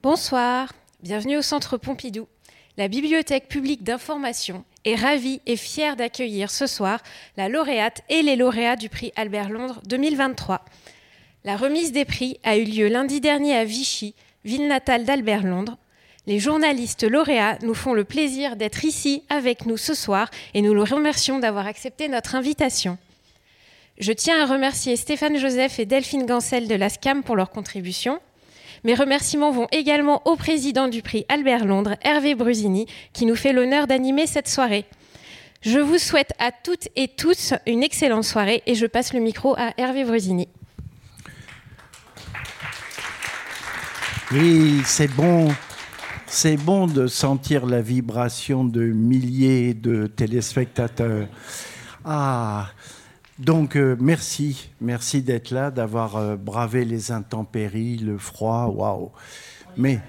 Bonsoir, bienvenue au Centre Pompidou. La Bibliothèque publique d'information est ravie et fière d'accueillir ce soir la lauréate et les lauréats du prix Albert Londres 2023. La remise des prix a eu lieu lundi dernier à Vichy, ville natale d'Albert Londres. Les journalistes lauréats nous font le plaisir d'être ici avec nous ce soir et nous le remercions d'avoir accepté notre invitation. Je tiens à remercier Stéphane Joseph et Delphine Gancel de la SCAM pour leur contribution. Mes remerciements vont également au président du prix Albert Londres, Hervé Brusini, qui nous fait l'honneur d'animer cette soirée. Je vous souhaite à toutes et tous une excellente soirée et je passe le micro à Hervé Brusini. Oui, c'est bon. C'est bon de sentir la vibration de milliers de téléspectateurs. Ah, donc euh, merci, merci d'être là, d'avoir euh, bravé les intempéries, le froid, waouh. Mais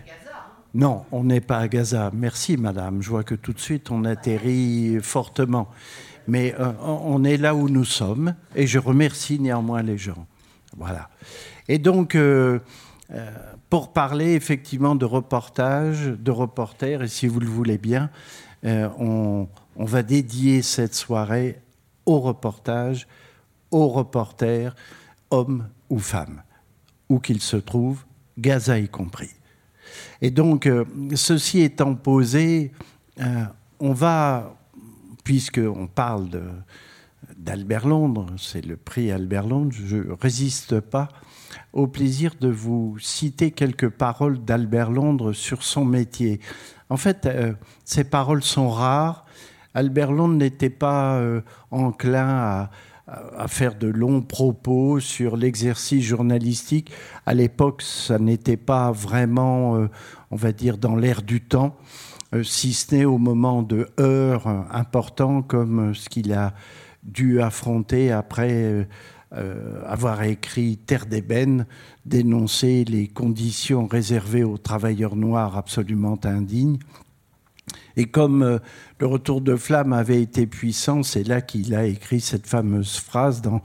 non, on n'est pas à Gaza. Merci madame, je vois que tout de suite on atterrit fortement. Mais euh, on est là où nous sommes et je remercie néanmoins les gens. Voilà. Et donc pour parler effectivement de reportage, de reporters, et si vous le voulez bien, on, on va dédier cette soirée au reportage aux reporters, hommes ou femmes, où qu'ils se trouvent, Gaza y compris. Et donc, euh, ceci étant posé, euh, on va, puisqu'on parle d'Albert Londres, c'est le prix Albert Londres, je ne résiste pas au plaisir de vous citer quelques paroles d'Albert Londres sur son métier. En fait, euh, ces paroles sont rares. Albert Londres n'était pas enclin à, faire de longs propos sur l'exercice journalistique. À l'époque, ça n'était pas vraiment, euh, on va dire, dans l'air du temps, euh, si ce n'est au moment de heures importants comme ce qu'il a dû affronter après euh, avoir écrit Terre d'ébène, dénoncer les conditions réservées aux travailleurs noirs absolument indignes. Et comme euh, le retour de flamme avait été puissant, c'est là qu'il a écrit cette fameuse phrase dans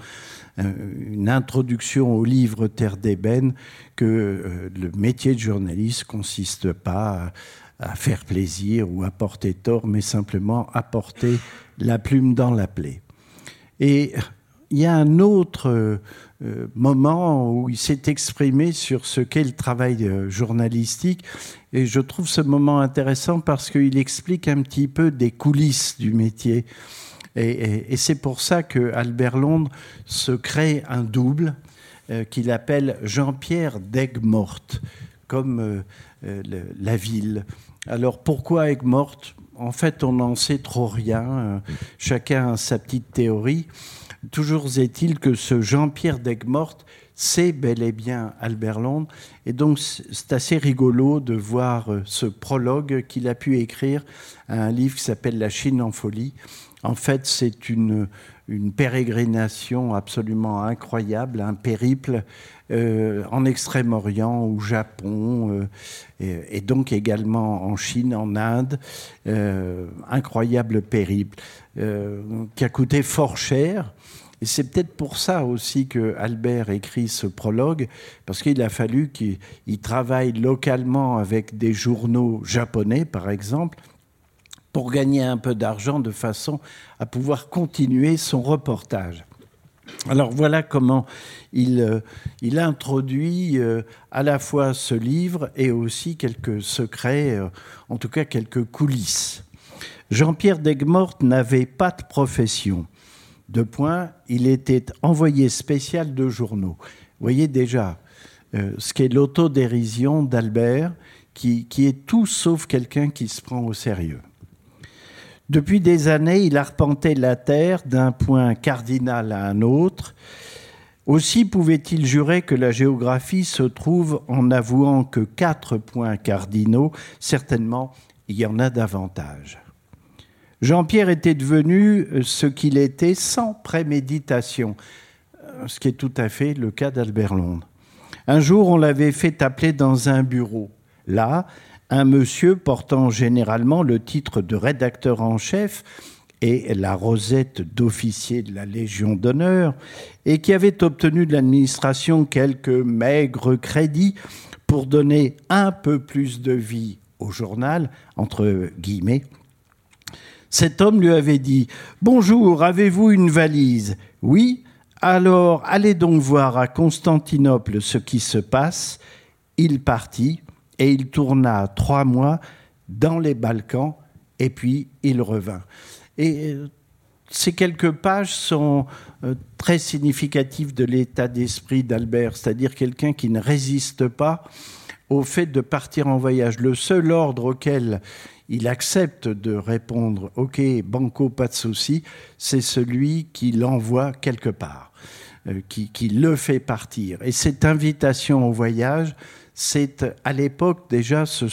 euh, une introduction au livre Terre d'ébène que euh, le métier de journaliste consiste pas à, faire plaisir ou à porter tort, mais simplement à porter la plume dans la plaie. Et il y a un autre moment où il s'est exprimé sur ce qu'est le travail journalistique et je trouve ce moment intéressant parce qu'il explique un petit peu des coulisses du métier. Et, c'est pour ça que Albert Londres se crée un double euh, qu'il appelle Jean-Pierre d'Aigues-Mortes, comme euh, euh, la ville. Alors pourquoi Aigues-Mortes? En fait, on n'en sait trop rien. chacun a sa petite théorie. Toujours est-il que ce Jean-Pierre d'Aigues-Mortes c'est bel et bien Albert Londres. Et donc, c'est assez rigolo de voir euh, ce prologue qu'il a pu écrire à un livre qui s'appelle La Chine en folie. En fait, c'est une, une pérégrination absolument incroyable, un périple euh, en Extrême-Orient, au Japon, euh, et, donc également en Chine, en Inde. incroyable périple qui a coûté fort cher et c'est peut-être pour ça aussi que Albert écrit ce prologue, parce qu'il a fallu qu'il travaille localement avec des journaux japonais, par exemple, pour gagner un peu d'argent de façon à pouvoir continuer son reportage. Alors voilà comment il, euh, il introduit euh, à la fois ce livre et aussi quelques secrets, euh, en tout cas quelques coulisses. Jean-Pierre Degmort n'avait pas de profession. Deux points, il était envoyé spécial de journaux. Vous voyez déjà euh, ce qu'est l'autodérision d'Albert, qui, qui est tout sauf quelqu'un qui se prend au sérieux. Depuis des années, il arpentait la terre d'un point cardinal à un autre. Aussi pouvait-il jurer que la géographie se trouve en avouant que quatre points cardinaux, certainement il y en a davantage. Jean-Pierre était devenu euh, ce qu'il était sans préméditation, euh, ce qui est tout à fait le cas d'Albert Londres. Un jour, on l'avait fait appeler dans un bureau. Là, un monsieur portant généralement le titre de rédacteur en chef et la rosette d'officier de la Légion d'honneur, et qui avait obtenu de l'administration quelques maigres crédits pour donner un peu plus de vie au journal, entre guillemets, cet homme lui avait dit Bonjour, avez-vous une valise? Oui. Alors, allez donc voir à Constantinople ce qui se passe. Il partit et il tourna trois mois dans les Balkans et puis il revint. Et euh, ces quelques pages sont euh, très significatives de l'état d'esprit d'Albert, c'est-à-dire quelqu'un qui ne résiste pas au fait de partir en voyage. Le seul ordre auquel il accepte de répondre OK, banco, pas de souci, c'est celui qui l'envoie quelque part, euh, qui, qui, le fait partir. Et cette invitation au voyage, c'est à l'époque déjà ce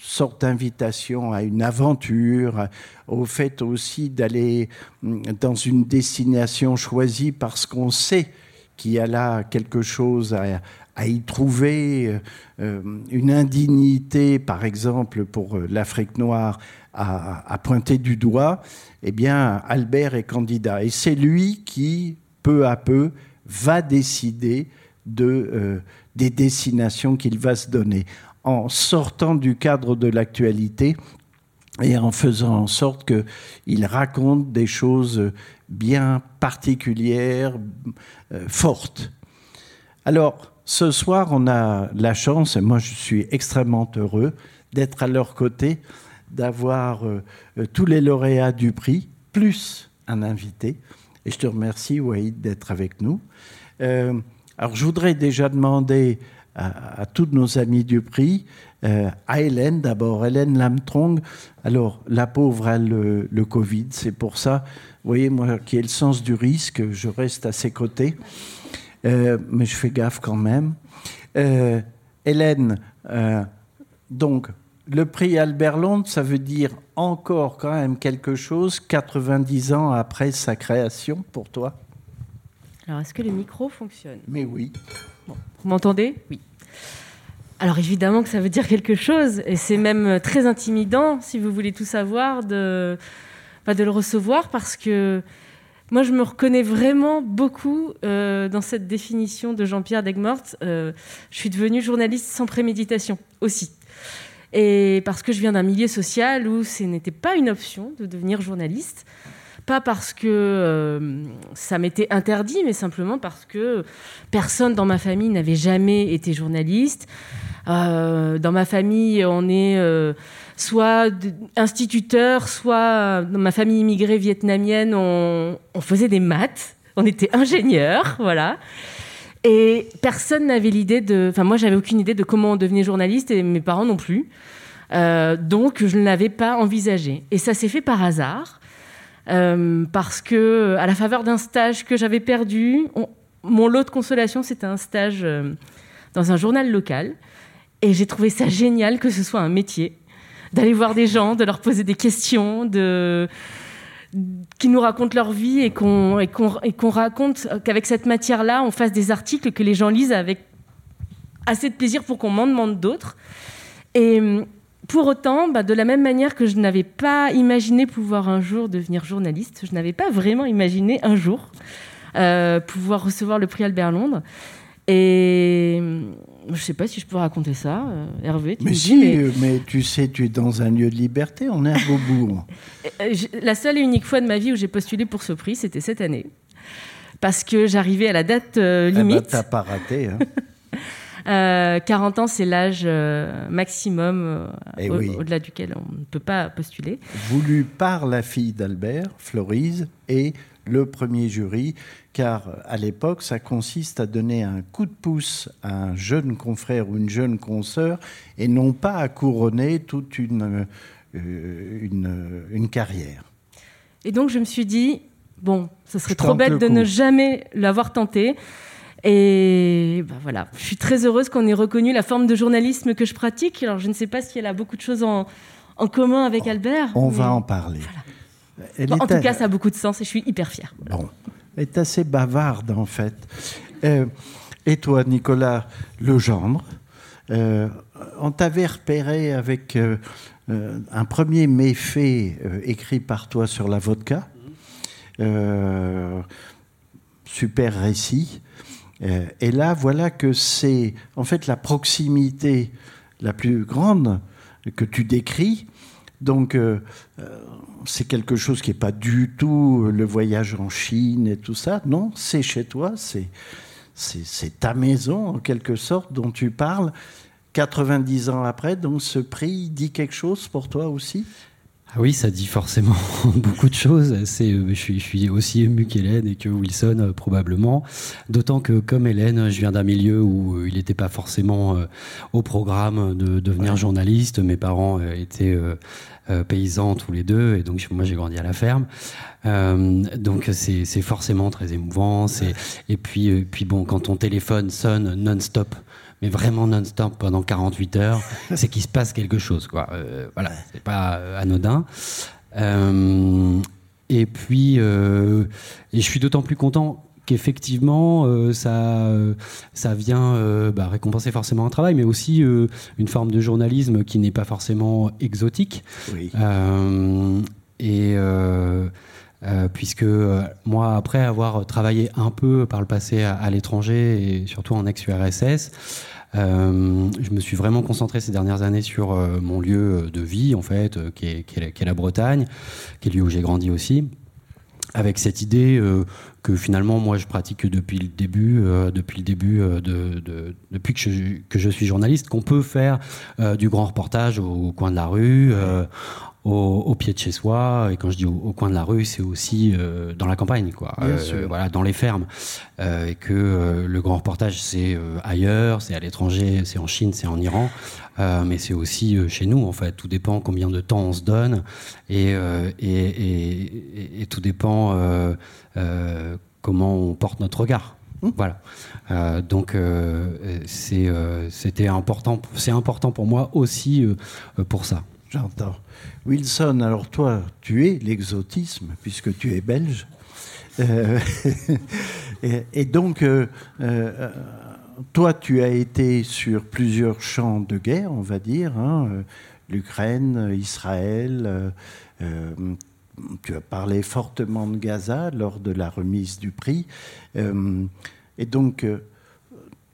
sorte d'invitation à une aventure, au fait aussi d'aller mm, dans une destination choisie parce qu'on sait qu'il y a là quelque chose à, y trouver euh, une indignité, par exemple, pour euh, l'Afrique noire, à, pointer du doigt, eh bien, Albert est candidat. Et c'est lui qui, peu à peu, va décider de, euh, des destinations qu'il va se donner, en sortant du cadre de l'actualité et en faisant en sorte qu'il raconte des choses bien particulières, fortes. Alors, ce soir, on a la chance, et moi je suis extrêmement heureux, d'être à leur côté, d'avoir euh, euh, tous les lauréats du prix, plus un invité. Et je te remercie, Wahid, d'être avec nous. Euh, alors, je voudrais déjà demander à, tous nos amis du prix, à Hélène d'abord, Hélène Lamtrong. Alors, la pauvre a le, le Covid, c'est pour ça, vous voyez, moi qui ai le sens du risque, je reste à ses côtés. Euh, mais je fais gaffe quand même. Euh, Hélène, euh, donc, le prix Albert Londres, ça veut dire encore quand même quelque chose 90 ans après sa création pour toi Alors, est-ce que le micro fonctionne? Mais oui. vous m'entendez? Oui. Alors évidemment que ça veut dire quelque chose, et c'est même très intimidant, si vous voulez tout savoir, de, bah, de le recevoir, parce que moi, je me reconnais vraiment beaucoup euh, dans cette définition de Jean-Pierre Degmort. Euh, je suis devenue journaliste sans préméditation aussi. Et parce que je viens d'un milieu social où ce n'était pas une option de devenir journaliste. Pas parce que euh, ça m'était interdit, mais simplement parce que personne dans ma famille n'avait jamais été journaliste. dans ma famille, on est soit instituteur, soit dans ma famille immigrée vietnamienne, on, faisait des maths, on était ingénieur, voilà. Et personne n'avait l'idée de. Enfin, moi, j'avais aucune idée de comment on devenait journaliste et mes parents non plus. Euh, donc, je ne l'avais pas envisagé. Et ça s'est fait par hasard, euh, parce que, à la faveur d'un stage que j'avais perdu, mon lot de consolation, c'était un stage euh, dans un journal local. Et j'ai trouvé ça génial que ce soit un métier d'aller voir des gens, de leur poser des questions, de qui nous racontent leur vie et qu'on raconte qu'avec cette matière-là, on fasse des articles que les gens lisent avec assez de plaisir pour qu'on m'en demande d'autres. Pour autant, bah, de la même manière que je n'avais pas imaginé pouvoir un jour devenir journaliste, je n'avais pas vraiment imaginé un jour euh, pouvoir recevoir le prix Albert Londres. Et je ne sais pas si je peux raconter ça, euh, Hervé. mais si, euh, mais... tu sais, tu es dans un lieu de liberté, on est à Beaubourg. Euh, la seule et unique fois de ma vie où j'ai postulé pour ce prix, c'était cette année. Parce que j'arrivais à la date limite. Eh ben, t'as pas raté. Hein. 40 ans, c'est l'âge maximum eh au-delà duquel on ne peut pas postuler. Voulu par la fille d'Albert, Florise, et le premier jury, car à l'époque, ça consiste à donner un coup de pouce à un jeune confrère ou une jeune consoeur, et non pas à couronner toute une, euh, une, carrière. Et donc je me suis dit, bon, ce serait trop bête de ne jamais l'avoir tenté. Et ben voilà, je suis très heureuse qu'on ait reconnu la forme de journalisme que je pratique. Alors je ne sais pas si elle a beaucoup de choses en, en commun avec Albert. On va en parler en tout cas, ça a beaucoup de sens et je suis hyper fière. Bon. Elle est assez bavarde, en fait. Euh, et toi, Nicolas Legendre, euh, on t'avait repéré avec euh, un premier méfait écrit par toi sur la vodka. super récit. Et là, voilà que c'est en fait la proximité la plus grande que tu décris. Donc, c'est quelque chose qui n'est pas du tout le voyage en Chine et tout ça. Non, c'est chez toi, c'est c'est ta maison en quelque sorte dont tu parles. 90 ans après, donc ce prix dit quelque chose pour toi aussi? Ah oui, ça dit forcément beaucoup de choses. C'est, euh, je, suis, je, suis, aussi ému qu'Hélène et que Wilson euh, probablement. D'autant que comme Hélène, je viens d'un milieu où euh, il n'était pas forcément au programme de devenir journaliste. Mes parents étaient paysans tous les deux et donc moi j'ai grandi à la ferme. donc c'est, forcément très émouvant. C'est, et puis, puis bon, quand ton téléphone sonne non-stop mais vraiment non-stop pendant 48 heures, c'est qu'il se passe quelque chose. Quoi. Euh, voilà, c'est pas euh, anodin. Euh, et puis, et je suis d'autant plus content qu'effectivement, ça, ça vient bah, récompenser forcément un travail, mais aussi une forme de journalisme qui n'est pas forcément exotique. Oui. et puisque moi, après avoir travaillé un peu par le passé à, l'étranger et surtout en ex-URSS, euh, je me suis vraiment concentré ces dernières années sur euh, mon lieu de vie, en fait, euh, qui, est, la, Bretagne, qui est le lieu où j'ai grandi aussi, avec cette idée que finalement, moi, je pratique depuis le début, depuis le début de, depuis que je, que je, suis journaliste, qu'on peut faire du grand reportage au, coin de la rue, au, pied de chez soi. Et quand je dis au, coin de la rue, c'est aussi euh, dans la campagne, quoi. Euh, voilà, dans les fermes. Euh, et que le grand reportage, c'est ailleurs, c'est à l'étranger, c'est en Chine, c'est en Iran. mais c'est aussi chez nous, en fait. Tout dépend combien de temps on se donne. Et, et, et, tout dépend comment on porte notre regard. Mmh. Voilà. donc c'était important, c'est important pour moi aussi pour ça. J'entends. Wilson, alors toi, tu es l'exotisme, puisque tu es belge. Euh, et, donc, euh, euh, toi, tu as été sur plusieurs champs de guerre, on va dire, hein, l'Ukraine, Israël. tu as parlé fortement de Gaza lors de la remise du prix. et donc,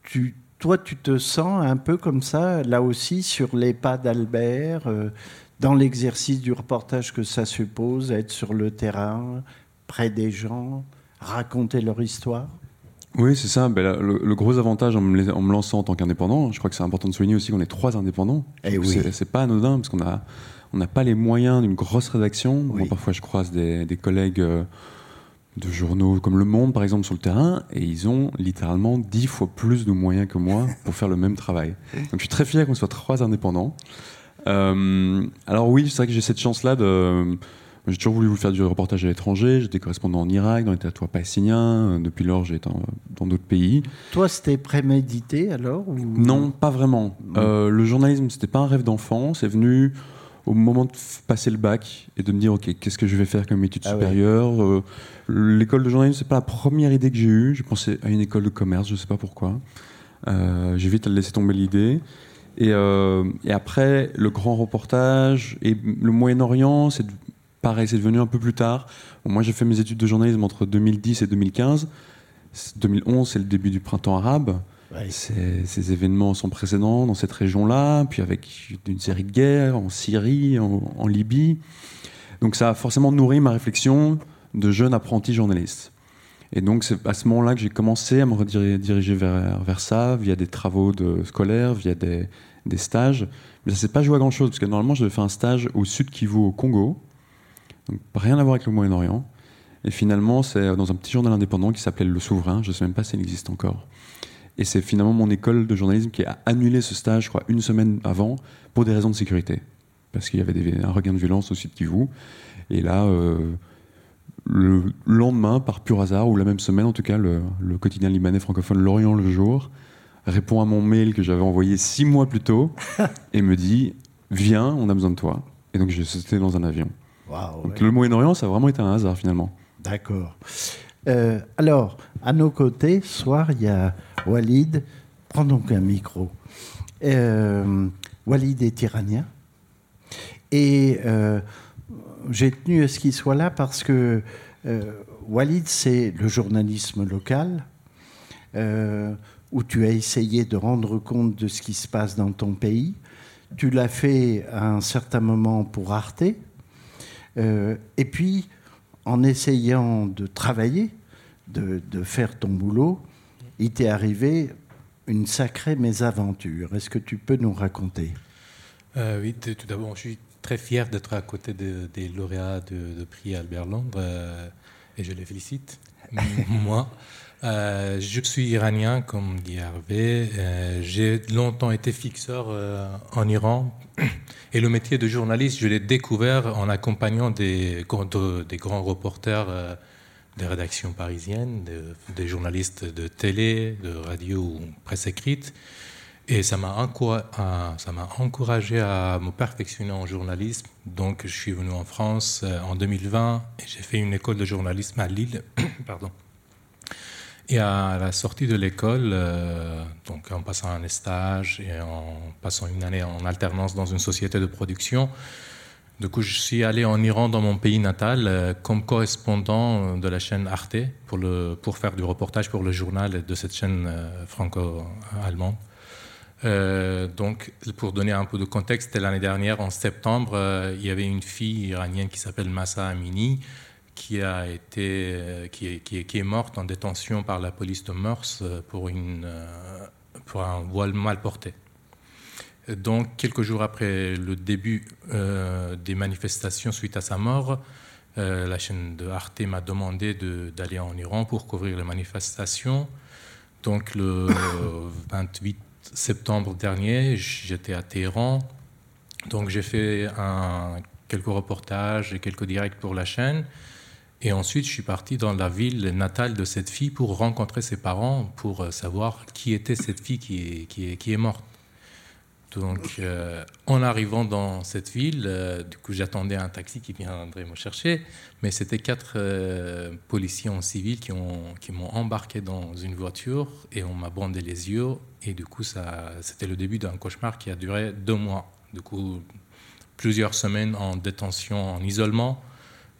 tu, toi, tu te sens un peu comme ça, là aussi, sur les pas d'Albert, dans l'exercice du reportage que ça suppose, être sur le terrain, près des gens, raconter leur histoire? Oui, c'est ça. Ben, le, gros avantage en me, en me, lançant en tant qu'indépendant, je crois que c'est important de souligner aussi qu'on est trois indépendants. Et eh oui. C'est pas anodin parce qu'on a, on n'a pas les moyens d'une grosse rédaction. parfois, je croise des, des, collègues euh, de journaux comme Le Monde, par exemple, sur le terrain, et ils ont littéralement dix fois plus de moyens que moi pour faire le même travail. Donc, je suis très fier qu'on soit trois indépendants. Euh, alors oui, c'est vrai que j'ai cette chance-là de... J'ai toujours voulu faire du reportage à l'étranger. J'étais correspondant en Irak, dans les territoires palestiniens. Depuis lors, j'ai été dans d'autres pays. Toi, c'était prémédité alors Non, pas vraiment. Euh, le journalisme, c'était pas un rêve d'enfant. C'est venu au moment de passer le bac et de me dire ok qu'est-ce que je vais faire comme études ah supérieures euh, l'école de journalisme c'est pas la première idée que j'ai eue je pensais à une école de commerce je sais pas pourquoi j'ai vite laissé tomber l'idée euh, et, après, le grand reportage et le Moyen-Orient, c'est pareil, c'est devenu un peu plus tard. moi, j'ai fait mes études de journalisme entre 2010 et 2015. 2011, c'est le début du printemps arabe. Ces événements sans précédent dans cette région-là, puis avec une série de guerres en Syrie, en, Libye. Donc ça a forcément nourri ma réflexion de jeune apprenti journaliste. Et donc c'est à ce moment-là que j'ai commencé à me rediriger vers, vers ça, via des travaux scolaires, via des, stages. Mais ça s'est pas joué à grand chose, parce que normalement, j'avais fait un stage au sud Kivu, au Congo. Donc, rien à voir avec le Moyen-Orient. Et finalement, c'est dans un petit journal indépendant qui s'appelait Le Souverain. Je ne sais même pas s'il existe encore. Et c'est finalement mon école de journalisme qui a annulé ce stage, je crois, une semaine avant, pour des raisons de sécurité. Parce qu'il y avait des, un regain de violence au sud Kivu. Et là, euh, le lendemain, par pur hasard, ou la même semaine en tout cas, le, le quotidien libanais francophone L'Orient le jour répond à mon mail que j'avais envoyé six mois plus tôt et me dit Viens, on a besoin de toi. Et donc j'ai sauté dans un avion. donc le Moyen-Orient, ça a vraiment été un hasard finalement. D'accord. Euh, alors, à nos côtés, ce soir, il y a Walid. Prends donc un micro. Euh, Walid est iranien. Et euh, j'ai tenu à ce qu'il soit là parce que Walid, c'est le journalisme local où tu as essayé de rendre compte de ce qui se passe dans ton pays. Tu l'as fait à un certain moment pour Arte. et puis, en essayant de travailler, de, de faire ton boulot, il t'est arrivé une sacrée mésaventure. Est-ce que tu peux nous raconter? Euh, Oui, tout d'abord, je suis très fier d'être à côté des lauréats de, prix Albert Londres euh, et je les félicite. Moi, euh, je suis iranien, comme dit Hervé. J'ai longtemps été fixeur en Iran et le métier de journaliste, je l'ai découvert en accompagnant des, grands reporters des rédactions parisiennes, des journalistes de télé, de radio ou presse écrite. Et ça m'a encouragé à me perfectionner en journalisme. Donc, je suis venu en France euh, en 2020 et j'ai fait une école de journalisme à Lille. Pardon. Et à la sortie de l'école, euh, donc en passant un stage et en passant une année en alternance dans une société de production, du coup, je suis allé en Iran, dans mon pays natal, euh, comme correspondant de la chaîne Arte pour, faire du reportage pour le journal de cette chaîne euh, franco-allemande. Donc, pour donner un peu de contexte, l'année dernière, en septembre, il y avait une fille iranienne qui s'appelle Massa Amini, qui, a été, qui, est, qui, est, morte en détention par la police de Meurs pour, une, pour un voile mal porté. Donc, quelques jours après le début euh, des manifestations suite à sa mort, euh, la chaîne de Arte m'a demandé d'aller en Iran pour couvrir les manifestations. Donc, le 28 septembre dernier, j'étais à Téhéran. Donc, j'ai fait un, quelques reportages et quelques directs pour la chaîne. Et ensuite, je suis parti dans la ville natale de cette fille pour rencontrer ses parents, pour euh, savoir qui était cette fille qui qui qui est morte. Donc, euh, en arrivant dans cette ville, euh, du coup, j'attendais un taxi qui viendrait me chercher, mais c'était quatre euh, policiers en civil qui m'ont qui embarqué dans une voiture et on m'a bandé les yeux. Et du coup, ça, c'était le début d'un cauchemar qui a duré deux mois. Du coup, plusieurs semaines en détention, en isolement,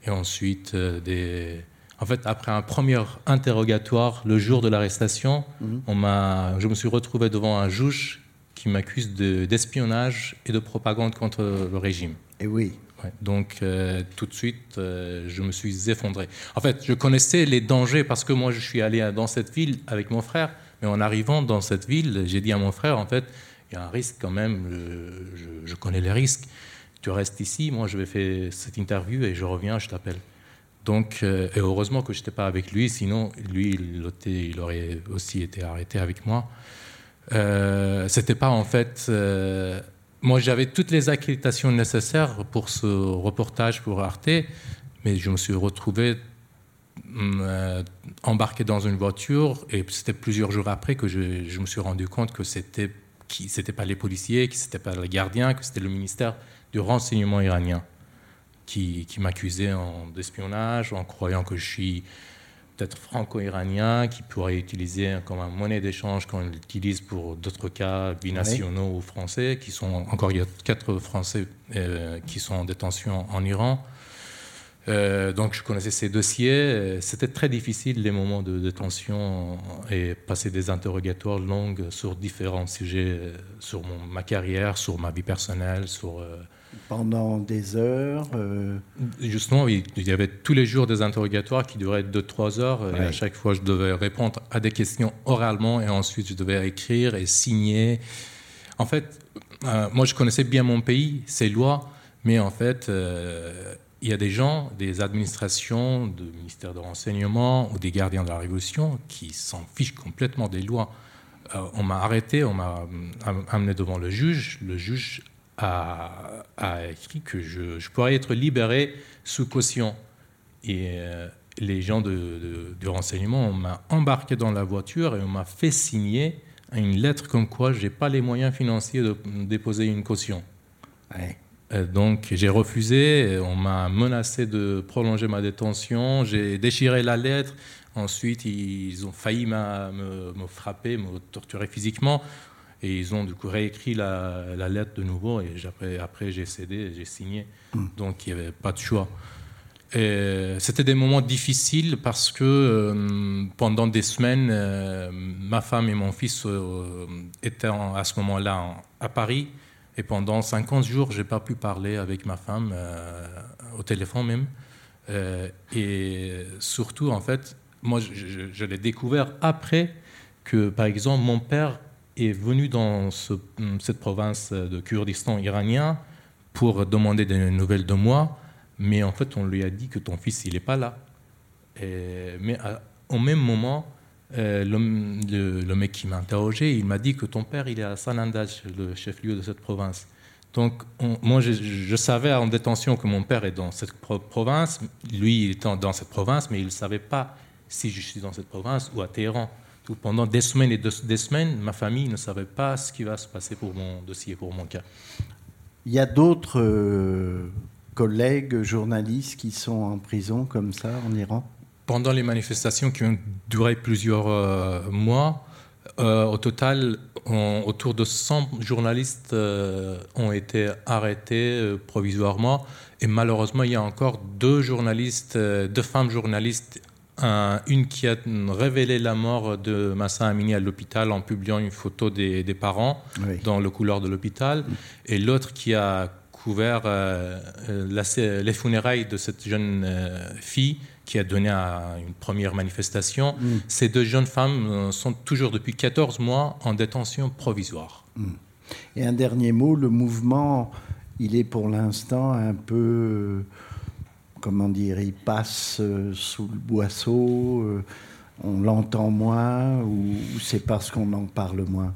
et ensuite des. En fait, après un premier interrogatoire, le jour de l'arrestation, mmh. on m'a, je me suis retrouvé devant un juge qui m'accuse d'espionnage et de propagande contre le régime. Et eh oui. donc euh, tout de suite, euh, je me suis effondré. En fait, je connaissais les dangers parce que moi, je suis allé dans cette ville avec mon frère. Mais en arrivant dans cette ville, j'ai dit à mon frère, en fait, il y a un risque quand même, je, connais les risques. Tu restes ici, moi je vais faire cette interview et je reviens, je t'appelle. Donc, euh, et heureusement que je n'étais pas avec lui, sinon lui, il, il, aurait aussi été arrêté avec moi. Euh, c'était pas en fait. Euh, moi, j'avais toutes les accréditations nécessaires pour ce reportage pour Arte, mais je me suis retrouvé mm, euh, embarqué dans une voiture et c'était plusieurs jours après que je, je me suis rendu compte que c'était qui c'était pas les policiers, que c'était pas les gardiens, que c'était le ministère du renseignement iranien qui, qui m'accusait d'espionnage en croyant que je suis peut-être franco-iranien qui pourrait utiliser comme un monnaie d'échange qu'on utilise pour d'autres cas binationaux ou français, qui sont encore il y a quatre Français euh, qui sont en détention en Iran. Euh, donc je connaissais ces dossiers. C'était très difficile les moments de détention et passer des interrogatoires longues sur différents sujets, euh, sur ma carrière, sur ma vie personnelle, sur pendant des heures euh, Justement, il y avait tous les jours des interrogatoires qui duraient 2-3 heures. Et à chaque fois, je devais répondre à des questions oralement et ensuite, je devais écrire et signer. En fait, euh, moi, je connaissais bien mon pays, ses lois, mais en fait, euh, il y a des gens, des administrations, du ministère de renseignement ou des gardiens de la Révolution qui s'en fichent complètement des lois. on m'a arrêté, on m'a amené devant le juge. Le juge a, écrit que je, pourrais être libéré sous caution. Et euh, les gens de, de, renseignement, on m'a embarqué dans la voiture et on m'a fait signer une lettre comme quoi je n'ai pas les moyens financiers de déposer une caution. Euh, donc j'ai refusé, on m'a menacé de prolonger ma détention, j'ai déchiré la lettre, ensuite ils ont failli me, me, frapper, me torturer physiquement. Et ils ont du coup réécrit la, lettre de nouveau et après, après j'ai cédé, j'ai signé. Hmm. Donc il n'y avait pas de choix. C'était des moments difficiles parce que pendant des semaines, ma femme et mon fils étaient à ce moment-là à Paris. Et pendant 50 jours, je n'ai pas pu parler avec ma femme, au téléphone même. et surtout, en fait, moi, je, l'ai découvert après que, par exemple, mon père est venu dans cette province de Kurdistan iranien pour demander des nouvelles de moi, mais en fait, on lui a dit que ton fils, il n'est pas là. mais au même moment, euh, le, mec qui m'a interrogé, il m'a dit que ton père, il est à Sanandaj, le chef-lieu de cette province. Donc, moi, je, savais en détention que mon père est dans cette province. Lui, il était dans cette province, mais il ne savait pas si je suis dans cette province ou à Téhéran. Pendant des semaines et des semaines, ma famille ne savait pas ce qui va se passer pour mon dossier, pour mon cas. Il y a d'autres euh, collègues journalistes qui sont en prison comme ça en Iran? Pendant les manifestations qui ont duré plusieurs euh, mois, euh, au total, autour de 100 journalistes ont été arrêtés provisoirement. Et malheureusement, il y a encore deux journalistes, deux femmes journalistes une qui a révélé la mort de Massa Amini à l'hôpital en publiant une photo des, parents dans le couloir de l'hôpital, et l'autre qui a couvert euh, euh, les funérailles de cette jeune euh, fille qui a donné à une première manifestation. Mm. Ces deux jeunes femmes sont toujours depuis 14 mois en détention provisoire. Mm. Et un dernier mot, le mouvement, il est pour l'instant un peu comment dire, il passe euh, sous le boisseau, euh, on l'entend moins ou, c'est parce qu'on en parle moins?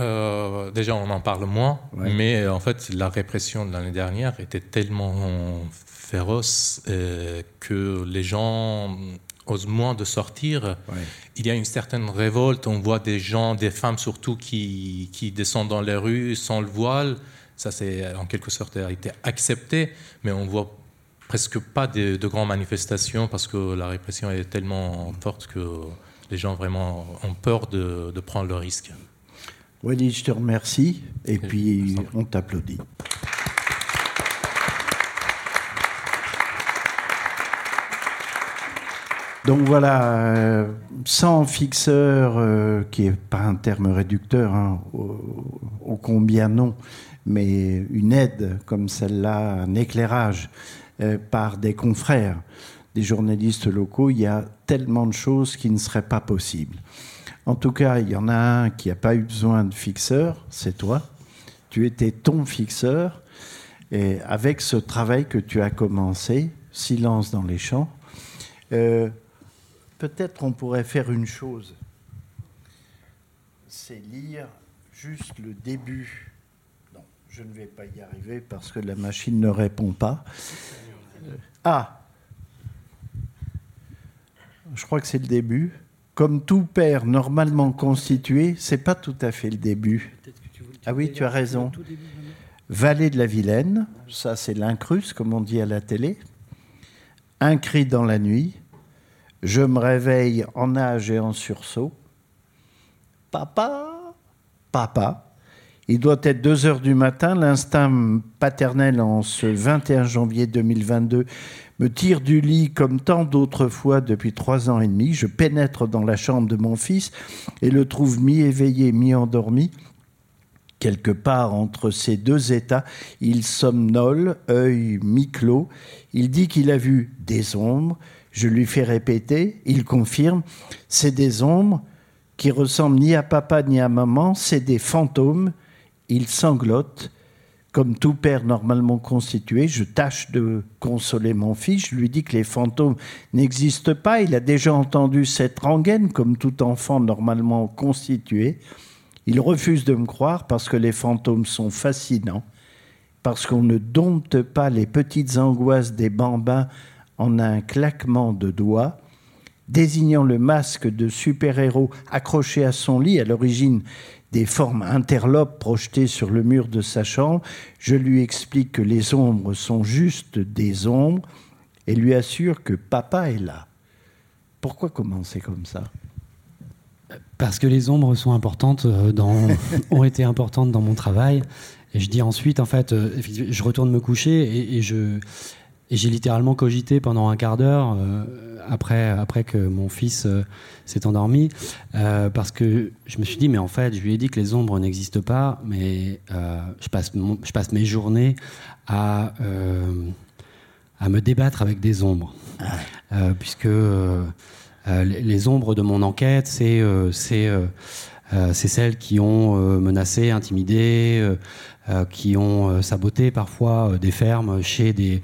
Euh, déjà, on en parle moins, mais en fait, la répression de l'année dernière était tellement féroce que les gens osent moins de sortir. Il y a une certaine révolte. On voit des gens, des femmes surtout, qui, qui descendent dans les rues sans le voile. Ça, c'est en quelque sorte a été accepté, mais on voit presque pas de, grandes manifestations parce que la répression est tellement forte que les gens vraiment ont peur de, prendre le risque. Walid, je te remercie et, puis on t'applaudit. Donc voilà, euh, sans fixeur, euh, qui n'est pas un terme réducteur, hein, au, combien non, mais une aide comme celle-là, un éclairage par des confrères, des journalistes locaux, il y a tellement de choses qui ne seraient pas possibles. En tout cas, il y en a un qui n'a pas eu besoin de fixeur, c'est toi. Tu étais ton fixeur. Et avec ce travail que tu as commencé, Silence dans les champs, euh, peut-être on pourrait faire une chose. C'est lire juste le début. Non, je ne vais pas y arriver parce que la machine ne répond pas. Ah Je crois que c'est le début. Comme tout père normalement constitué, c'est pas tout à fait le début. Ah oui, tu as raison. Vallée de la Vilaine, ça c'est l'incruste, comme on dit à la télé. Un cri dans la nuit. Je me réveille en nage et en sursaut. Papa, papa. Il doit être 2 heures du matin. L'instinct paternel en ce 21 janvier 2022 me tire du lit comme tant d'autres fois depuis trois ans et demi. Je pénètre dans la chambre de mon fils et le trouve mi-éveillé, mi-endormi. Quelque part entre ces deux états, il somnole, œil mi-clos. Il dit qu'il a vu des ombres. Je lui fais répéter. Il confirme. C'est des ombres qui ressemblent ni à papa ni à maman. C'est des fantômes il sanglote. Comme tout père normalement constitué, je tâche de consoler mon fils. Je lui dis que les fantômes n'existent pas. Il a déjà entendu cette rengaine comme tout enfant normalement constitué. Il refuse de me croire parce que les fantômes sont fascinants, parce qu'on ne dompte pas les petites angoisses des bambins en un claquement de doigts. Désignant le masque de super-héros accroché à son lit, à l'origine des formes interlopes projetées sur le mur de sa chambre. Je lui explique que les ombres sont juste des ombres et lui assure que papa est là. Pourquoi commencer comme ça? Parce que les ombres sont importantes euh, dans, ont été importantes dans mon travail. Et je dis ensuite, en fait, euh, je retourne me coucher et, je, j'ai littéralement cogité pendant un quart d'heure après, après que mon fils s'est endormi, parce que je me suis dit, mais en fait, je lui ai dit que les ombres n'existent pas, mais je, passe je passe mes journées à, à me débattre avec des ombres. Ah puisque les ombres de mon enquête, c'est c'est euh, c'est celles qui ont euh, menacé, intimidé, euh, qui ont saboté parfois des fermes chez des,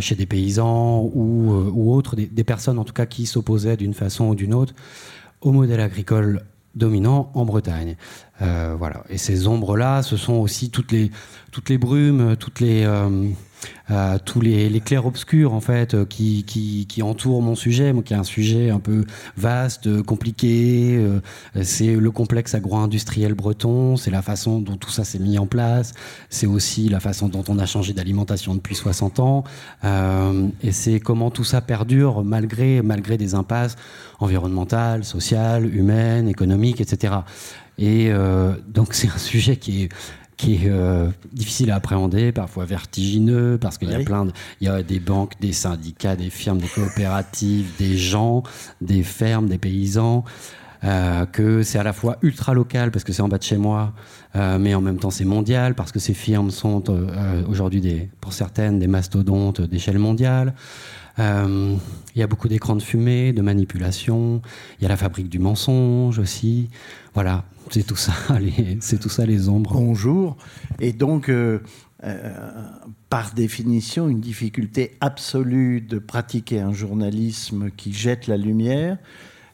chez des paysans ou, ou autres, des, personnes en tout cas qui s'opposaient d'une façon ou d'une autre au modèle agricole dominant en Bretagne. voilà. Et ces ombres-là, ce sont aussi toutes les, toutes les brumes, toutes les, tous les, les clairs-obscurs en fait euh, qui, qui, qui, entourent mon sujet, moi, qui est un sujet un peu vaste, compliqué. Euh, c'est le complexe agro-industriel breton, c'est la façon dont tout ça s'est mis en place, c'est aussi la façon dont on a changé d'alimentation depuis 60 ans, euh, et c'est comment tout ça perdure malgré, malgré des impasses environnementales, sociales, humaines, économiques, etc. Et donc c'est un sujet qui est qui est euh, difficile à appréhender, parfois vertigineux, parce qu'il y a plein de, il y a des banques, des syndicats, des firmes, des coopératives, des gens, des fermes, des paysans, euh, que c'est à la fois ultra local parce que c'est en bas de chez moi, euh, mais en même temps c'est mondial parce que ces firmes sont aujourd'hui des, pour certaines, des mastodontes d'échelle mondiale. Il y a beaucoup d'écrans de fumée, de manipulation. Il y a la fabrique du mensonge aussi. Voilà, c'est tout ça, c'est tout ça les ombres. Bonjour. Et donc, euh, euh, par définition, une difficulté absolue de pratiquer un journalisme qui jette la lumière,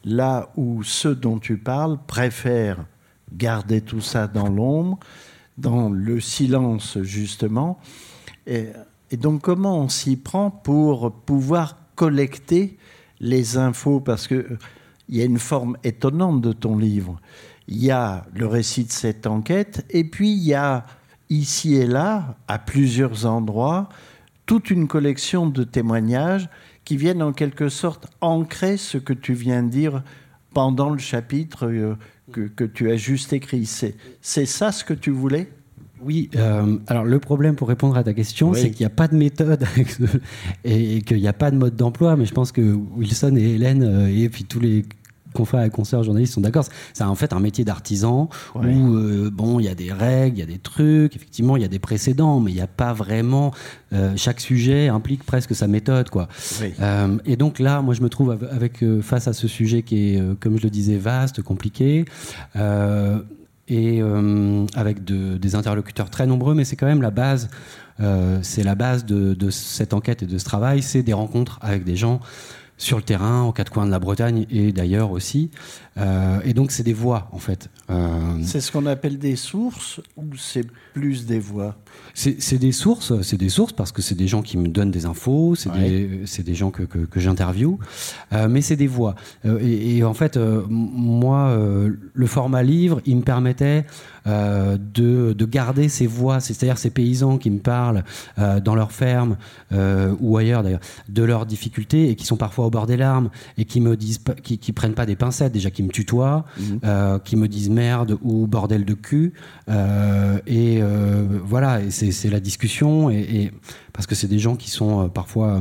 là où ceux dont tu parles préfèrent garder tout ça dans l'ombre, dans le silence justement. Et, donc, comment on s'y prend pour pouvoir collecter les infos? Parce que il y a une forme étonnante de ton livre il y a le récit de cette enquête, et puis il y a ici et là, à plusieurs endroits, toute une collection de témoignages qui viennent en quelque sorte ancrer ce que tu viens de dire pendant le chapitre euh, que, tu as juste écrit. C'est ça ce que tu voulais? Oui, euh, alors le problème pour répondre à ta question, c'est qu'il n'y a pas de méthode et, qu'il n'y a pas de mode d'emploi, mais je pense que Wilson et Hélène euh, et puis tous les confrères et consoeurs journalistes sont d'accord. C'est en fait un métier d'artisan où euh, bon, il y a des règles, il y a des trucs. Effectivement, il y a des précédents, mais il n'y a pas vraiment. Euh, chaque sujet implique presque sa méthode, quoi. Euh, et donc là, moi, je me trouve avec face à ce sujet qui est, comme je le disais, vaste, compliqué. et avec des interlocuteurs très nombreux, mais c'est quand même la base c'est la base de, de, cette enquête et de ce travail, c'est des rencontres avec des gens sur le terrain, aux quatre coins de la Bretagne et d'ailleurs aussi. Euh, et donc, c'est des voix, en fait. Euh, c'est ce qu'on appelle des sources ou c'est plus des voix? C'est des sources, c'est des sources parce que c'est des gens qui me donnent des infos, c'est des, des, gens que, que, que j'interviewe, euh, mais c'est des voix. Et, et, en fait, moi, le format livre, il me permettait de, de, garder ces voix, c'est-à-dire ces paysans qui me parlent dans leur ferme ou ailleurs d'ailleurs, de leurs difficultés et qui sont parfois au bord des larmes et qui me disent, qui, qui prennent pas des pincettes, déjà qui me tutoient, mhm. euh, qui me disent merde ou bordel de cul. Euh, et euh, voilà, et c'est la discussion. Et, parce que c'est des gens qui sont parfois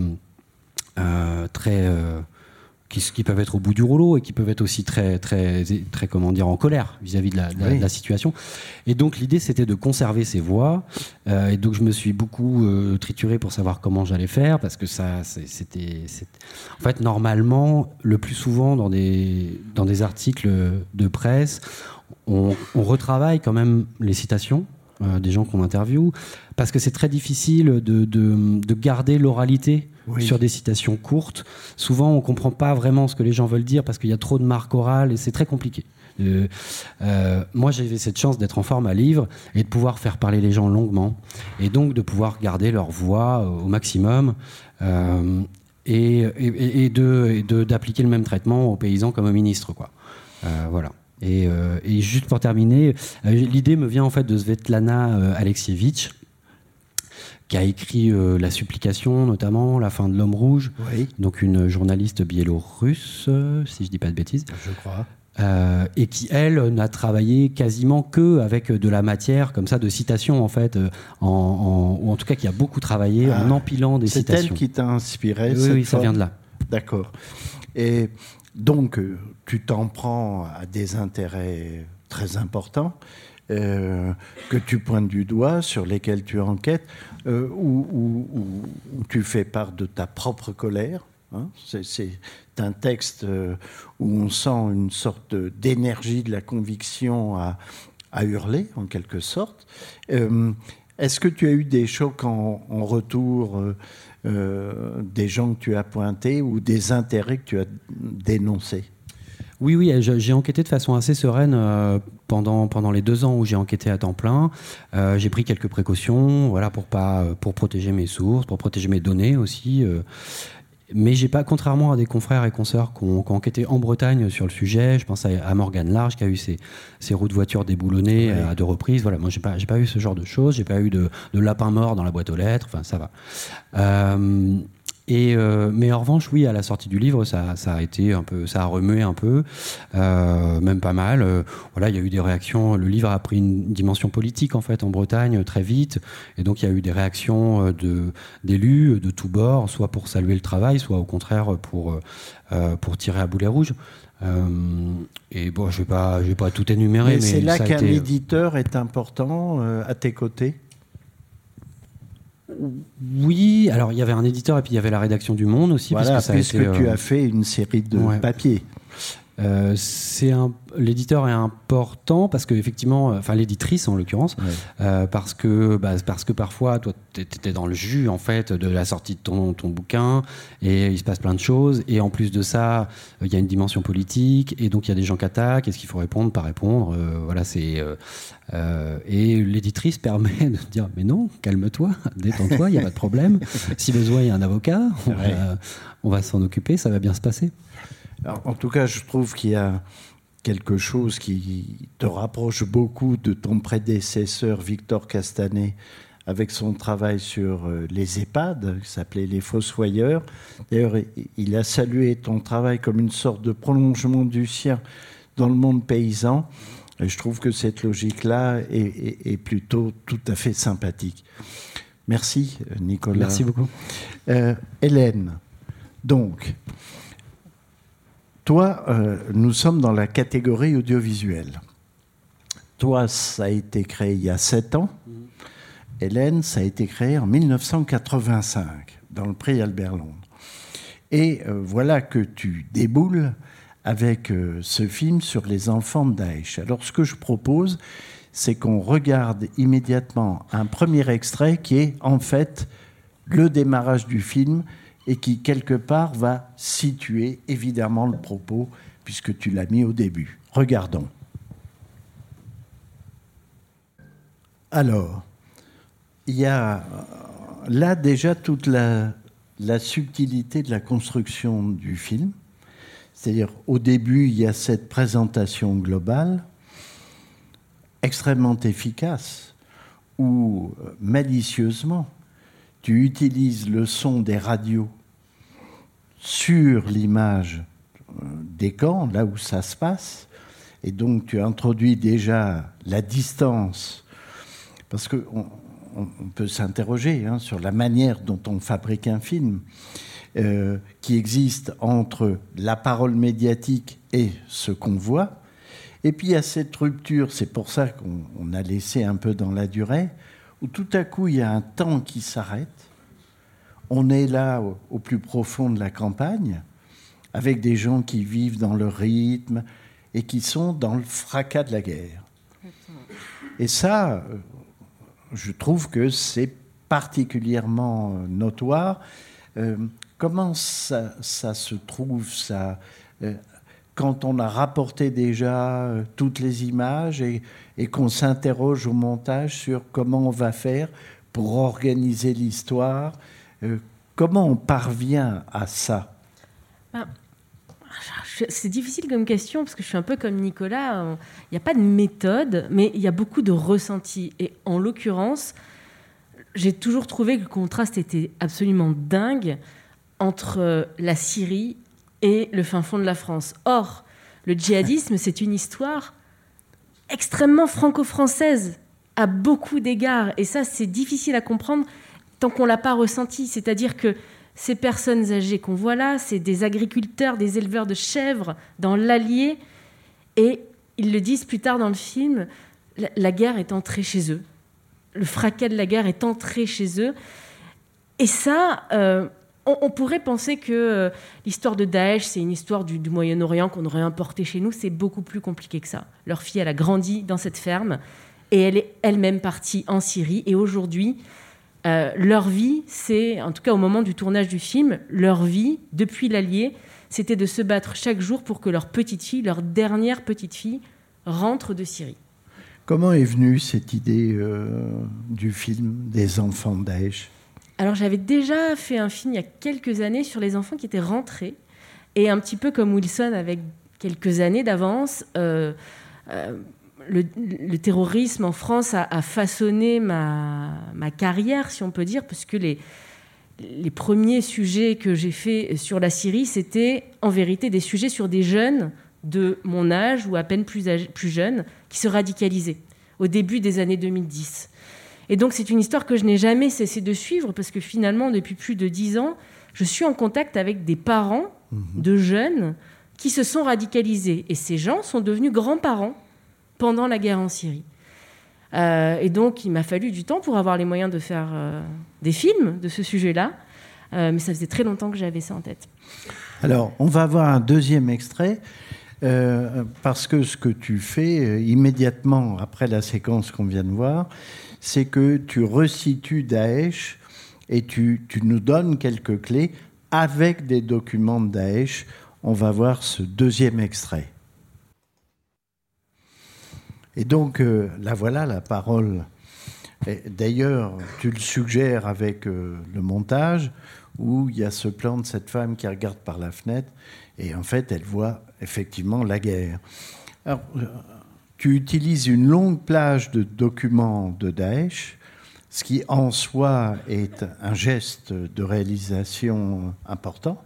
très qui, peuvent être au bout du rouleau et qui peuvent être aussi très, très, très comment dire, en colère vis-à-vis de, la, situation. Et donc l'idée, c'était de conserver ces voix. Euh, et donc je me suis beaucoup euh, trituré pour savoir comment j'allais faire, parce que ça, c'était, en fait, normalement, le plus souvent dans des, dans des articles de presse, on, retravaille quand même les citations. Euh, des gens qu'on interviewe, parce que c'est très difficile de, de, de garder l'oralité sur des citations courtes. Souvent, on ne comprend pas vraiment ce que les gens veulent dire parce qu'il y a trop de marques orales et c'est très compliqué. Euh, euh, moi, j'ai cette chance d'être en forme à livre et de pouvoir faire parler les gens longuement et donc de pouvoir garder leur voix au maximum. Euh, et, et, de d'appliquer le même traitement aux paysans comme aux ministres quoi voilà et, et, juste pour terminer l'idée me vient en fait de Svetlana Alexievitch qui a écrit euh, La supplication, notamment, La fin de l'homme rouge. Donc une journaliste biélorusse, si je dis pas de bêtises. Je crois. Euh, et qui, elle, n'a travaillé quasiment que avec de la matière comme ça de citations en fait, euh, en, ou en tout cas qui a beaucoup travaillé en ah. empilant des citations. C'est elle qui t'a inspiré. Oui, oui ça vient de là. D'accord. Et donc, euh, tu t'en prends à des intérêts très importants. que tu pointes du doigt, sur lesquels tu enquêtes, ou tu fais part de ta propre colère. Hein. C'est un texte euh, où on sent une sorte d'énergie de la conviction à, hurler, en quelque sorte. Euh, est-ce que tu as eu des chocs en, retour euh, des gens que tu as pointés ou des intérêts que tu as dénoncés oui, oui, j'ai enquêté de façon assez sereine pendant, pendant les deux ans où j'ai enquêté à temps plein. j'ai pris quelques précautions, voilà, pour pas pour protéger mes sources, pour protéger mes données aussi. Mais j'ai pas, contrairement à des confrères et consoeurs qui ont, enquêté en Bretagne sur le sujet, je pense à, Morgane Large qui a eu ses, ses roues de voiture déboulonnées à deux reprises. Voilà, moi j'ai pas, j'ai pas eu ce genre de choses, j'ai pas eu de, de lapin mort dans la boîte aux lettres, enfin ça va. Euh, euh, mais en revanche, oui, à la sortie du livre, ça, a été un peu, ça a remué un peu, euh, même pas mal. Euh, voilà, il y a eu des réactions. Le livre a pris une dimension politique en fait en Bretagne très vite, et donc il y a eu des réactions de d'élus de tous bords, soit pour saluer le travail, soit au contraire pour pour tirer à boulet rouge. et bon, je vais pas, je vais pas tout énumérer, mais, c'est là qu'un éditeur est important à tes côtés. Oui, alors il y avait un éditeur et puis il y avait la rédaction du Monde aussi. Voilà, parce que puisque tu euh, as fait une série de papiers. Euh, c'est un l'éditeur est important parce que effectivement, enfin l'éditrice en l'occurrence, euh, parce que bah, parce que parfois toi tu étais dans le jus en fait de la sortie de ton, ton bouquin et il se passe plein de choses et en plus de ça il y a une dimension politique et donc il y a des gens qui attaquent. Est-ce qu'il faut répondre pas répondre euh, voilà c'est euh, et l'éditrice permet de dire mais non calme-toi détends-toi il y a pas de problème. Si besoin il y a un avocat on va s'en occuper ça va bien se passer en tout cas je trouve qu'il y a quelque chose qui te rapproche beaucoup de ton prédécesseur Victor Castanet avec son travail sur euh, les EHPAD, qui s'appelait Les Fossoyeurs. D'ailleurs, il a salué ton travail comme une sorte de prolongement du sien dans le monde paysan. Et je trouve que cette logique-là est, plutôt tout à fait sympathique. Merci, Nicolas. Merci beaucoup. Euh, Hélène, donc, toi, euh, nous sommes dans la catégorie audiovisuelle. Toi, ça a été créé il y a sept ans. Hélène, ça a été créé en 1985 dans le prix Albert Londres. Et euh, voilà que tu déboules avec euh, ce film sur les enfants de Daesh. Alors ce que je propose, c'est qu'on regarde immédiatement un premier extrait qui est en fait le démarrage du film et qui, quelque part, va situer évidemment le propos, puisque tu l'as mis au début. Regardons. Alors, il y a là déjà toute la, la subtilité de la construction du film. C'est-à-dire, au début, il y a cette présentation globale, extrêmement efficace, où euh, malicieusement, tu utilises le son des radios sur l'image euh, des camps, là où ça se passe. Et donc tu introduis déjà la distance, parce qu'on on, peut s'interroger hein, sur la manière dont on fabrique un film, euh, qui existe entre la parole médiatique et ce qu'on voit. Et puis il y a cette rupture, c'est pour ça qu'on a laissé un peu dans la durée, où tout à coup il y a un temps qui s'arrête on est là au, plus profond de la campagne, avec des gens qui vivent dans le rythme et qui sont dans le fracas de la guerre. Et ça, euh, je trouve que c'est particulièrement euh, notoire. Euh, comment ça, se trouve, ça quand on a rapporté déjà toutes les images et, qu'on s'interroge au montage sur comment on va faire pour organiser l'histoire comment on parvient à ça ben, C'est difficile comme question parce que je suis un peu comme Nicolas. Il n'y a pas de méthode, mais il y a beaucoup de ressentis. Et en l'occurrence, j'ai toujours trouvé que le contraste était absolument dingue entre la Syrie et le fin fond de la France. Or, Le djihadisme, c'est une histoire extrêmement franco-française à beaucoup d'égards. Et ça, c'est difficile à comprendre tant qu'on ne l'a pas ressenti. C'est-à-dire que ces personnes âgées qu'on voit là, c'est des agriculteurs, des éleveurs de chèvres dans l'Allier. Et ils le disent plus tard dans le film, la, guerre est entrée chez eux. Le fracas de la guerre est entré chez eux. Et ça, euh, on, pourrait penser que euh, l'histoire de Daesh, c'est une histoire du, Moyen-Orient qu'on aurait importé chez nous. C'est beaucoup plus compliqué que ça. Leur fille, elle a grandi dans cette ferme et elle est elle-même partie en Syrie. Et aujourd'hui, euh, leur vie, c'est, en tout cas au moment du tournage du film, leur vie, depuis l'Allier, c'était de se battre chaque jour pour que leur petite fille, leur dernière petite fille, rentre de Syrie. Comment est venue cette idée euh, du film des enfants Daesh alors j'avais déjà fait un film il y a quelques années sur les enfants qui étaient rentrés. Et un petit peu comme Wilson avec quelques années d'avance, euh, le, terrorisme en France a, façonné ma, carrière, si on peut dire, parce que les, les premiers sujets que j'ai faits sur la Syrie, c'était en vérité des sujets sur des jeunes de mon âge ou à peine plus, plus jeunes qui se radicalisaient au début des années 2010. Et donc c'est une histoire que je n'ai jamais cessé de suivre parce que finalement, depuis plus de dix ans, je suis en contact avec des parents mhm. de jeunes qui se sont radicalisés. Et ces gens sont devenus grands-parents pendant la guerre en Syrie. Euh, et donc il m'a fallu du temps pour avoir les moyens de faire euh, des films de ce sujet-là. Euh, mais ça faisait très longtemps que j'avais ça en tête. Alors, on va voir un deuxième extrait. parce que ce que tu fais immédiatement après la séquence qu'on vient de voir, c'est que tu resitues Daesh et tu, nous donnes quelques clés avec des documents de Daesh. On va voir ce deuxième extrait. Et donc, euh, là voilà la parole. D'ailleurs, tu le suggères avec euh, le montage, où il y a ce plan de cette femme qui regarde par la fenêtre, et en fait, elle voit effectivement la guerre. Alors, euh, tu utilises une longue plage de documents de Daesh, ce qui en soi est un geste de réalisation important,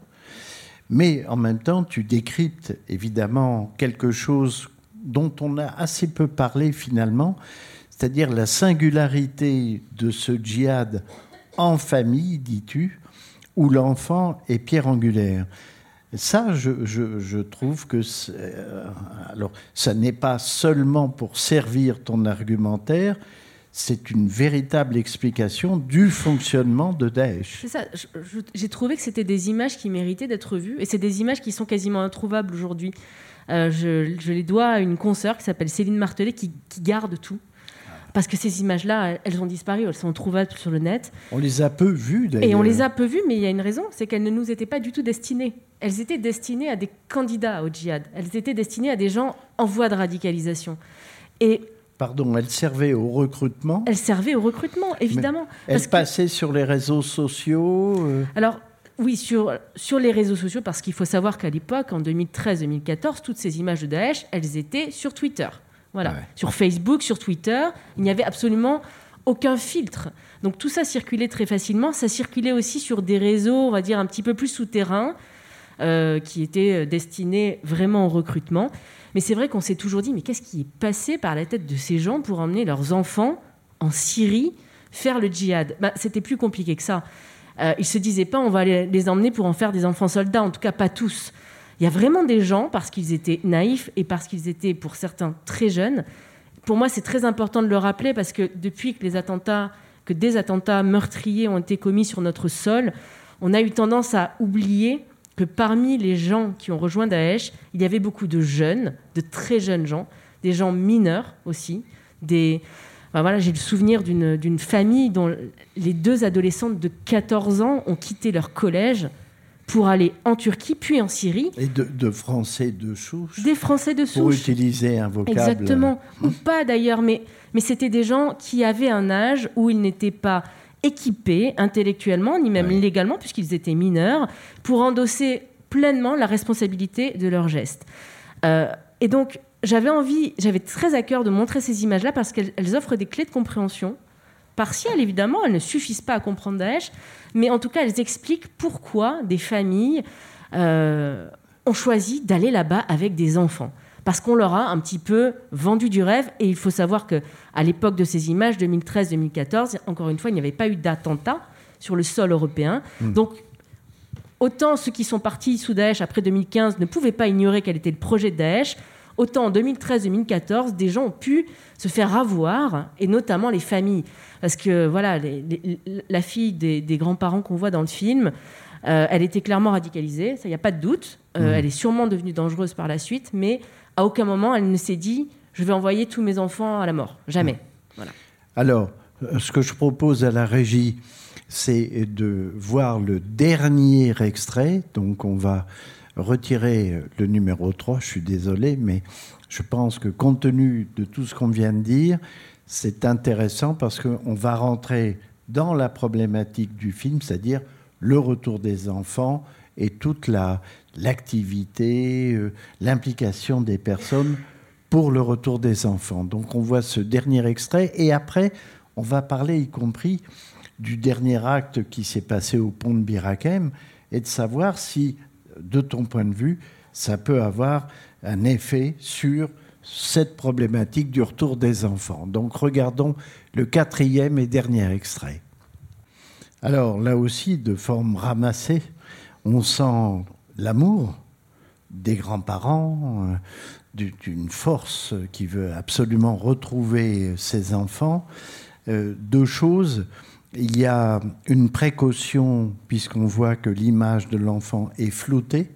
mais en même temps tu décryptes évidemment quelque chose dont on a assez peu parlé finalement, c'est-à-dire la singularité de ce djihad en famille, dis-tu, où l'enfant est pierre angulaire. Ça, je, trouve que euh, alors ça n'est pas seulement pour servir ton argumentaire, c'est une véritable explication du fonctionnement de Daesh. C'est ça. J'ai trouvé que c'était des images qui méritaient d'être vues, et c'est des images qui sont quasiment introuvables aujourd'hui. Euh, je, les dois à une consoeur qui s'appelle Céline Martelet qui garde tout parce que ces images-là, elles ont disparu, elles sont trouvables sur le net. On les a peu vues d'ailleurs. Et on les a peu vues, mais il y a une raison, c'est qu'elles ne nous étaient pas du tout destinées. Elles étaient destinées à des candidats au djihad. Elles étaient destinées à des gens en voie de radicalisation. Et Pardon, elles servaient au recrutement? Elles servaient au recrutement, évidemment. elles passaient sur les réseaux sociaux euh? Alors, oui, sur, sur les réseaux sociaux, parce qu'il faut savoir qu'à l'époque, en 2013-2014, toutes ces images de Daesh, elles étaient sur Twitter. Voilà. Sur Facebook, sur Twitter, il n'y avait absolument aucun filtre. Donc tout ça circulait très facilement. Ça circulait aussi sur des réseaux, on va dire, un petit peu plus souterrains, euh, qui étaient euh, destinés vraiment au recrutement. Mais c'est vrai qu'on s'est toujours dit, mais qu'est-ce qui est passé par la tête de ces gens pour emmener leurs enfants en Syrie faire le djihad? Bah, C'était plus compliqué que ça. Euh, ils se disaient pas, on va les emmener pour en faire des enfants soldats, en tout cas pas tous. Il y a vraiment des gens, parce qu'ils étaient naïfs et parce qu'ils étaient, pour certains, très jeunes. Pour moi, c'est très important de le rappeler parce que depuis que les attentats, que des attentats meurtriers ont été commis sur notre sol, on a eu tendance à oublier que parmi les gens qui ont rejoint Daesh, il y avait beaucoup de jeunes, de très jeunes gens, des gens mineurs aussi, des, voilà, j'ai le souvenir d'une famille dont les deux adolescentes de 14 ans ont quitté leur collège pour aller en Turquie, puis en Syrie. Et de, Français de souche Des Français de souche. Pour utiliser un vocable. Exactement. Ou pas d'ailleurs, mais, mais c'était des gens qui avaient un âge où ils n'étaient pas équipés intellectuellement, ni même légalement, puisqu'ils étaient mineurs, pour endosser pleinement la responsabilité de leurs gestes. Euh, et donc, j'avais envie, j'avais très à cœur de montrer ces images-là parce qu'elles offrent des clés de compréhension partielles, évidemment, elles ne suffisent pas à comprendre Daesh, mais en tout cas, elles expliquent pourquoi des familles euh, ont choisi d'aller là-bas avec des enfants parce qu'on leur a un petit peu vendu du rêve. Et il faut savoir que à l'époque de ces images, 2013-2014, encore une fois, il n'y avait pas eu d'attentat sur le sol européen. Hmm. Donc, autant ceux qui sont partis sous Daesh après 2015 ne pouvaient pas ignorer quel était le projet de Daesh, autant en 2013-2014, des gens ont pu se faire avoir, et notamment les familles. Parce que voilà, la fille des, grands-parents qu'on voit dans le film, euh, elle était clairement radicalisée, ça, il n'y a pas de doute. Euh, hmm. Elle est sûrement devenue dangereuse par la suite, mais à aucun moment elle ne s'est dit je vais envoyer tous mes enfants à la mort. Jamais. Voilà. Alors, euh, ce que je propose à la régie, c'est de voir le dernier extrait. Donc, on va retirer le numéro 3. Je suis désolé, mais je pense que compte tenu de tout ce qu'on vient de dire, c'est intéressant parce qu'on va rentrer dans la problématique du film, c'est-à-dire le retour des enfants et toute la, l'activité, euh, l'implication des personnes pour le retour des enfants. Donc on voit ce dernier extrait et après on va parler y compris du dernier acte qui s'est passé au pont de Birakem et de savoir si, de ton point de vue, ça peut avoir un effet sur cette problématique du retour des enfants. Donc regardons le quatrième et dernier extrait. Alors là aussi, de forme ramassée, on sent l'amour des grands-parents, euh, d'une force qui veut absolument retrouver ses enfants. Euh, deux choses. Il y a une précaution puisqu'on voit que l'image de l'enfant est floutée.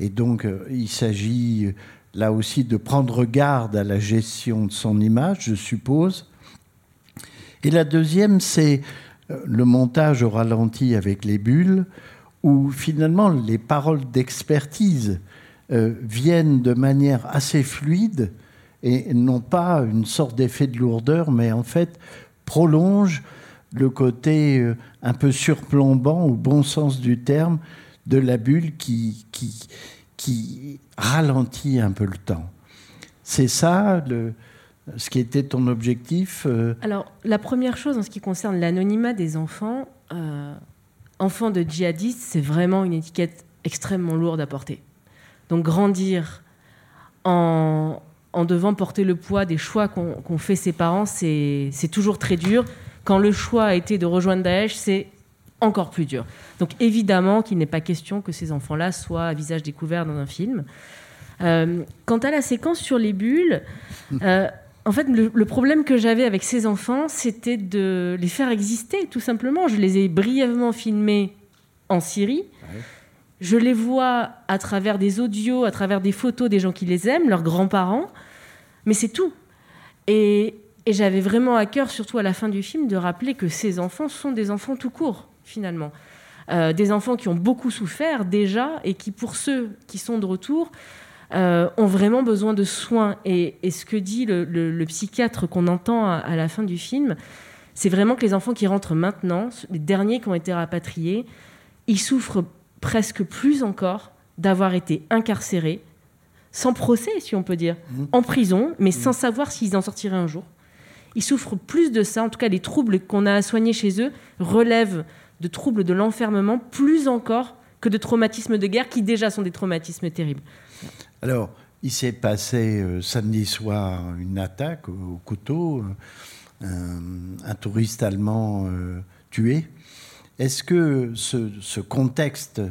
Et donc, euh, il s'agit là aussi de prendre garde à la gestion de son image, je suppose. Et la deuxième, c'est le montage au ralenti avec les bulles où finalement les paroles d'expertise euh, viennent de manière assez fluide et n'ont pas une sorte d'effet de lourdeur, mais en fait prolongent le côté euh, un peu surplombant, au bon sens du terme, de la bulle qui, qui, qui ralentit un peu le temps. C'est ça ce qui était ton objectif euh Alors, la première chose en ce qui concerne l'anonymat des enfants, enfant de djihadiste, c'est vraiment une étiquette extrêmement lourde à porter. Donc grandir en, devant porter le poids des choix qu'ont fait ses parents, c'est toujours très dur. Quand le choix a été de rejoindre Daesh, c'est encore plus dur. Donc évidemment qu'il n'est pas question que ces enfants-là soient à visage découvert dans un film. Euh, quant à la séquence sur les bulles, euh, en fait, le, problème que j'avais avec ces enfants, c'était de les faire exister, tout simplement. Je les ai brièvement filmés en Syrie. Je les vois à travers des audios, à travers des photos des gens qui les aiment, leurs grands-parents. Mais c'est tout. Et, j'avais vraiment à cœur, surtout à la fin du film, de rappeler que ces enfants sont des enfants tout court, finalement. Euh, des enfants qui ont beaucoup souffert déjà et qui, pour ceux qui sont de retour, euh, ont vraiment besoin de soins. Et, ce que dit le, psychiatre qu'on entend à, la fin du film, c'est vraiment que les enfants qui rentrent maintenant, les derniers qui ont été rapatriés, ils souffrent presque plus encore d'avoir été incarcérés, sans procès, si on peut dire, mmh. en prison, mais mmh. sans savoir s'ils en sortiraient un jour. Ils souffrent plus de ça, en tout cas les troubles qu'on a à soigner chez eux relèvent de troubles de l'enfermement plus encore que de traumatismes de guerre qui déjà sont des traumatismes terribles. Alors, il s'est passé euh, samedi soir une attaque au, couteau, euh, un, touriste allemand euh, tué. Est-ce que ce, contexte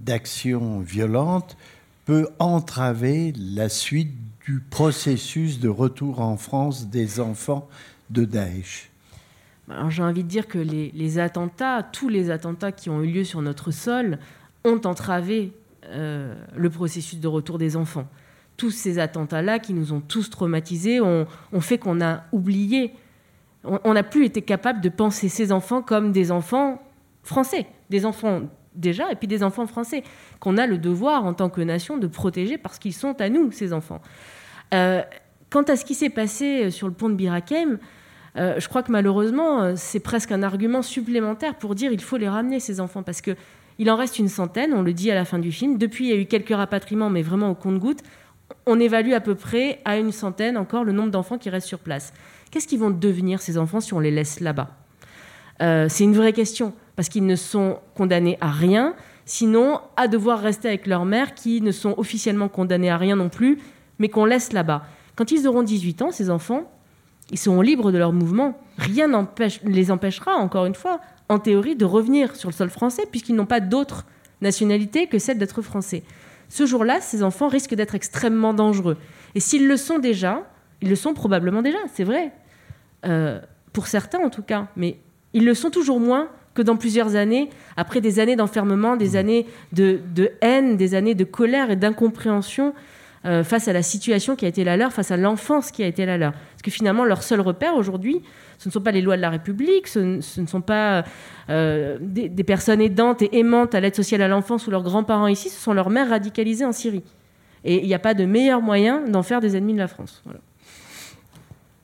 d'action violente peut entraver la suite du processus de retour en France des enfants de Daesh alors j'ai envie de dire que les, attentats, tous les attentats qui ont eu lieu sur notre sol, ont entravé euh, le processus de retour des enfants. Tous ces attentats-là qui nous ont tous traumatisés ont, fait qu'on a oublié, on n'a plus été capable de penser ces enfants comme des enfants français, des enfants déjà, et puis des enfants français, qu'on a le devoir en tant que nation de protéger parce qu'ils sont à nous, ces enfants. Euh, quant à ce qui s'est passé euh, sur le pont de Birakem, je crois que malheureusement, c'est presque un argument supplémentaire pour dire il faut les ramener, ces enfants, parce que il en reste une centaine, on le dit à la fin du film. Depuis, il y a eu quelques rapatriements, mais vraiment au compte-gouttes. On évalue à peu près à une centaine encore le nombre d'enfants qui restent sur place. Qu'est-ce qu'ils vont devenir, ces enfants, si on les laisse là-bas? Euh, C'est une vraie question, parce qu'ils ne sont condamnés à rien. sinon à devoir rester avec leur mère qui ne sont officiellement condamnés à rien non plus, mais qu'on laisse là-bas. Quand ils auront 18 ans, ces enfants, ils seront libres de leur mouvement. Rien ne les empêchera, encore une fois, en théorie, de revenir sur le sol français, puisqu'ils n'ont pas d'autre nationalité que celle d'être français. Ce jour-là, ces enfants risquent d'être extrêmement dangereux. Et s'ils le sont déjà, ils le sont probablement déjà, c'est vrai. Euh, pour certains en tout cas, mais ils le sont toujours moins que dans plusieurs années, après des années d'enfermement, des mmh. années de, haine, des années de colère et d'incompréhension euh, face à la situation qui a été la leur, face à l'enfance qui a été la leur. Parce que finalement, leur seul repère aujourd'hui, ce ne sont pas les lois de la République, ce, ne sont pas euh, des, personnes aidantes et aimantes à l'aide sociale à l'enfance ou leurs grands-parents ici, ce sont leurs mères radicalisées en Syrie. Et il n'y a pas de meilleur moyen d'en faire des ennemis de la France.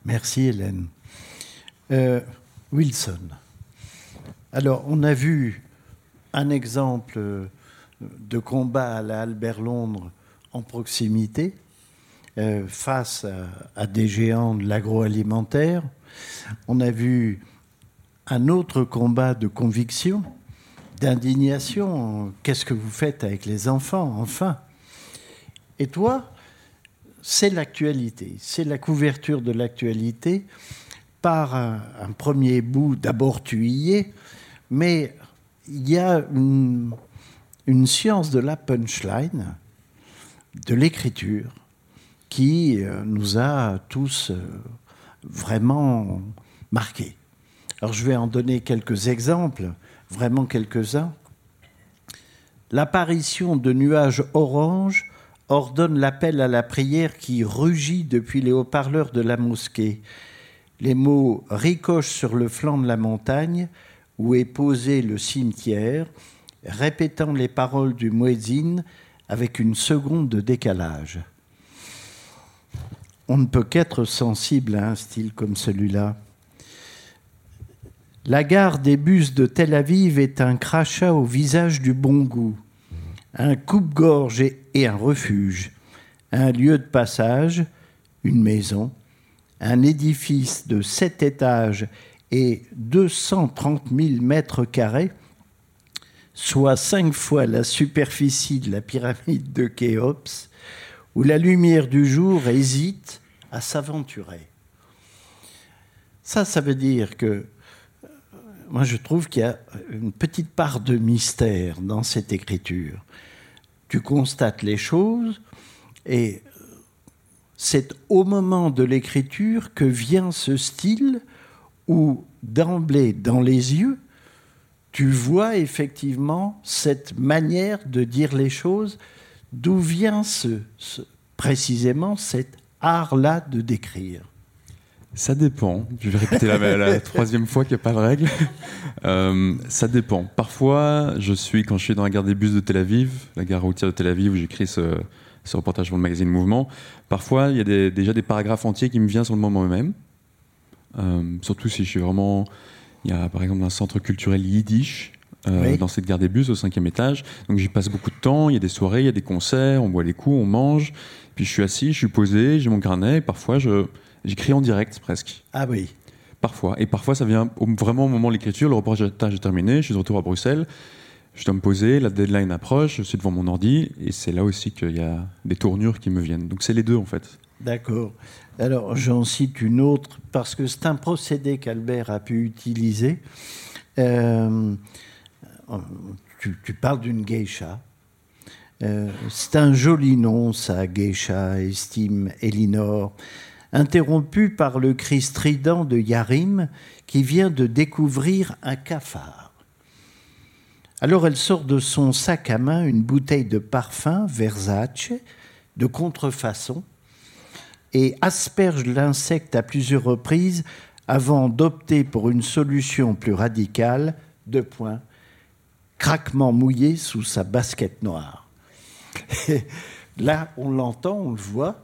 Merci Hélène. Euh, Wilson. Alors, on a vu un exemple de combat à la Albert Londres en proximité euh, face à, des géants de l'agroalimentaire. On a vu un autre combat de conviction, d'indignation. Qu'est-ce que vous faites avec les enfants, enfin? Et toi, c'est l'actualité, c'est la couverture de l'actualité par un, premier bout d'abord tuillé, mais il y a une, une science de la punchline, de l'écriture, qui euh, nous a tous euh, vraiment marqués. Alors je vais en donner quelques exemples, vraiment quelques-uns. L'apparition de nuages orange ordonne l'appel à la prière qui rugit depuis les haut-parleurs de la mosquée. Les mots ricochent sur le flanc de la montagne où est posé le cimetière, répétant les paroles du muezzin avec une seconde de décalage. On ne peut qu'être sensible à un style comme celui-là. La gare des bus de Tel Aviv est un crachat au visage du bon goût un coupe-gorge et un refuge, un lieu de passage, une maison, un édifice de sept étages et 230 000 mètres carrés, soit cinq fois la superficie de la pyramide de Khéops, où la lumière du jour hésite à s'aventurer. Ça, ça veut dire que moi je trouve qu'il y a une petite part de mystère dans cette écriture tu constates les choses et c'est au moment de l'écriture que vient ce style où d'emblée dans les yeux, tu vois effectivement cette manière de dire les choses, d'où vient ce, précisément cet art-là de décrire? Ça dépend. Je vais répéter la, troisième fois qu'il n'y a pas de règle. Euh, ça dépend. Parfois, je suis, quand je suis dans la gare des bus de Tel Aviv, la gare routière de Tel Aviv où j'écris ce, ce, reportage pour le magazine Mouvement, parfois, il y a déjà des paragraphes entiers qui me viennent sur le moment même. Euh, surtout si je suis vraiment. Il y a par exemple un centre culturel yiddish euh, dans cette gare des bus au cinquième étage. Donc j'y passe beaucoup de temps. Il y a des soirées, il y a des concerts, on boit les coups, on mange. Puis je suis assis, je suis posé, j'ai mon carnet. Et parfois, J'écris en direct presque. Ah oui. Parfois. Et parfois, ça vient vraiment au moment de l'écriture. Le reportage est terminé, je suis de retour à Bruxelles. Je dois me poser, la deadline approche, je suis devant mon ordi. Et c'est là aussi qu'il y a des tournures qui me viennent. Donc c'est les deux en fait. D'accord. Alors j'en cite une autre parce que c'est un procédé qu'Albert a pu utiliser. Euh, tu, parles d'une geisha. Euh, c'est un joli nom, ça, geisha, estime Elinor interrompu par le cri strident de Yarim qui vient de découvrir un cafard. Alors elle sort de son sac à main une bouteille de parfum Versace de contrefaçon et asperge l'insecte à plusieurs reprises avant d'opter pour une solution plus radicale, de points, craquement mouillé sous sa basket noire. là, on l'entend, on le voit.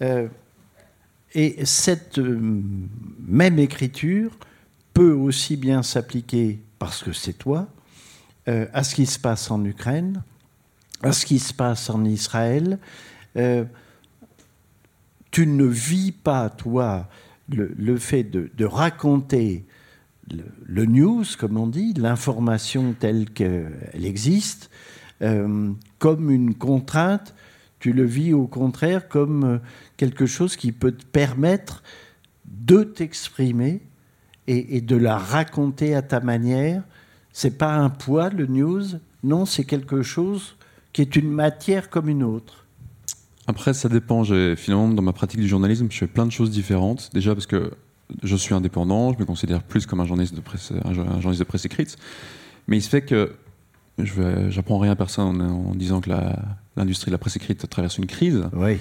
Euh, et cette euh, même écriture peut aussi bien s'appliquer, parce que c'est toi, euh, à ce qui se passe en Ukraine, à ce qui se passe en Israël. Tu ne vis pas, toi, le, fait de, raconter le, news, comme on dit, l'information telle qu'elle existe, euh, comme une contrainte, tu le vis au contraire comme euh, quelque chose qui peut te permettre de t'exprimer et, de la raconter à ta manière. C'est pas un poids, le news, non, c'est quelque chose qui est une matière comme une autre. Après, ça dépend. Finalement, dans ma pratique du journalisme, je fais plein de choses différentes. Déjà parce que je suis indépendant, je me considère plus comme un journaliste de presse, un journaliste de presse écrite. Mais il se fait que je j'apprends rien à personne en, disant que l'industrie de la presse écrite traverse une crise. Oui.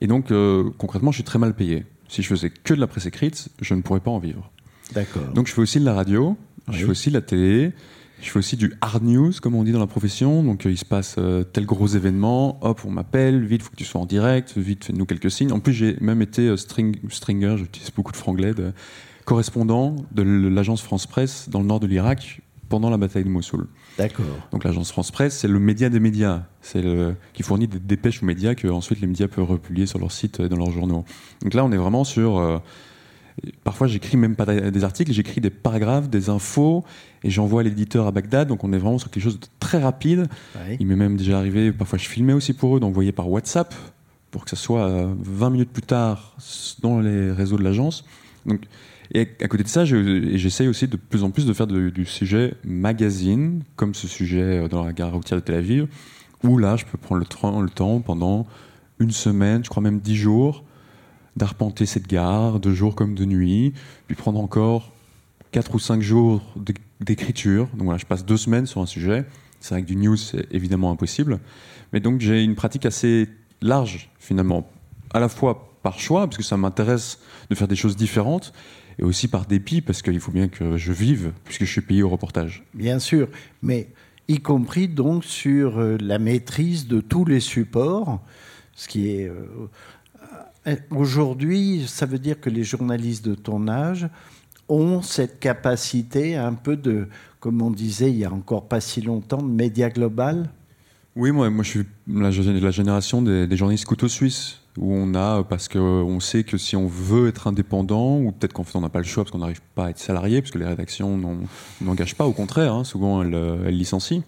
Et donc, euh, concrètement, je suis très mal payé. Si je faisais que de la presse écrite, je ne pourrais pas en vivre. D'accord. Donc, je fais aussi de la radio, je fais aussi de la télé, je fais aussi du hard news, comme on dit dans la profession. Donc, euh, il se passe euh, tel gros événement, hop, on m'appelle, vite, il faut que tu sois en direct, vite, fais-nous quelques signes. En plus, j'ai même été string, stringer, j'utilise beaucoup de franglais, de correspondant de l'agence France Presse dans le nord de l'Irak pendant la bataille de Mossoul. D'accord. Donc l'agence France Presse, c'est le média des médias, c'est qui fournit des dépêches aux médias que ensuite les médias peuvent republier sur leur site et dans leurs journaux. Donc là, on est vraiment sur. Euh, parfois, j'écris même pas des articles, j'écris des paragraphes, des infos, et j'envoie l'éditeur à Bagdad. Donc on est vraiment sur quelque chose de très rapide. Il m'est même déjà arrivé, parfois je filmais aussi pour eux, d'envoyer par WhatsApp pour que ça soit 20 minutes plus tard dans les réseaux de l'agence. Donc et à côté de ça, j'essaye aussi de plus en plus de faire du sujet magazine, comme ce sujet euh, dans la gare routière de Tel Aviv, où là, je peux prendre le, le temps pendant une semaine, je crois même dix jours, d'arpenter cette gare, de jour comme de nuit, puis prendre encore quatre ou cinq jours d'écriture. Donc voilà, je passe deux semaines sur un sujet. C'est que du news, c'est évidemment impossible. Mais donc j'ai une pratique assez large, finalement, à la fois par choix, parce que ça m'intéresse de faire des choses différentes, et aussi par dépit, parce qu'il faut bien que je vive, puisque je suis payé au reportage. Bien sûr, mais y compris donc sur euh, la maîtrise de tous les supports, ce qui est... Euh, euh, aujourd'hui, ça veut dire que les journalistes de ton âge ont cette capacité un peu de, comme on disait il y a encore pas si longtemps, de média global? Oui, moi, moi je suis la, la génération des, journalistes couteaux suisses où on a, parce qu'on sait que si on veut être indépendant, ou peut-être qu'en fait on n'a pas le choix parce qu'on n'arrive pas à être salarié, parce que les rédactions n'engagent pas, au contraire, hein, souvent elles, licencient.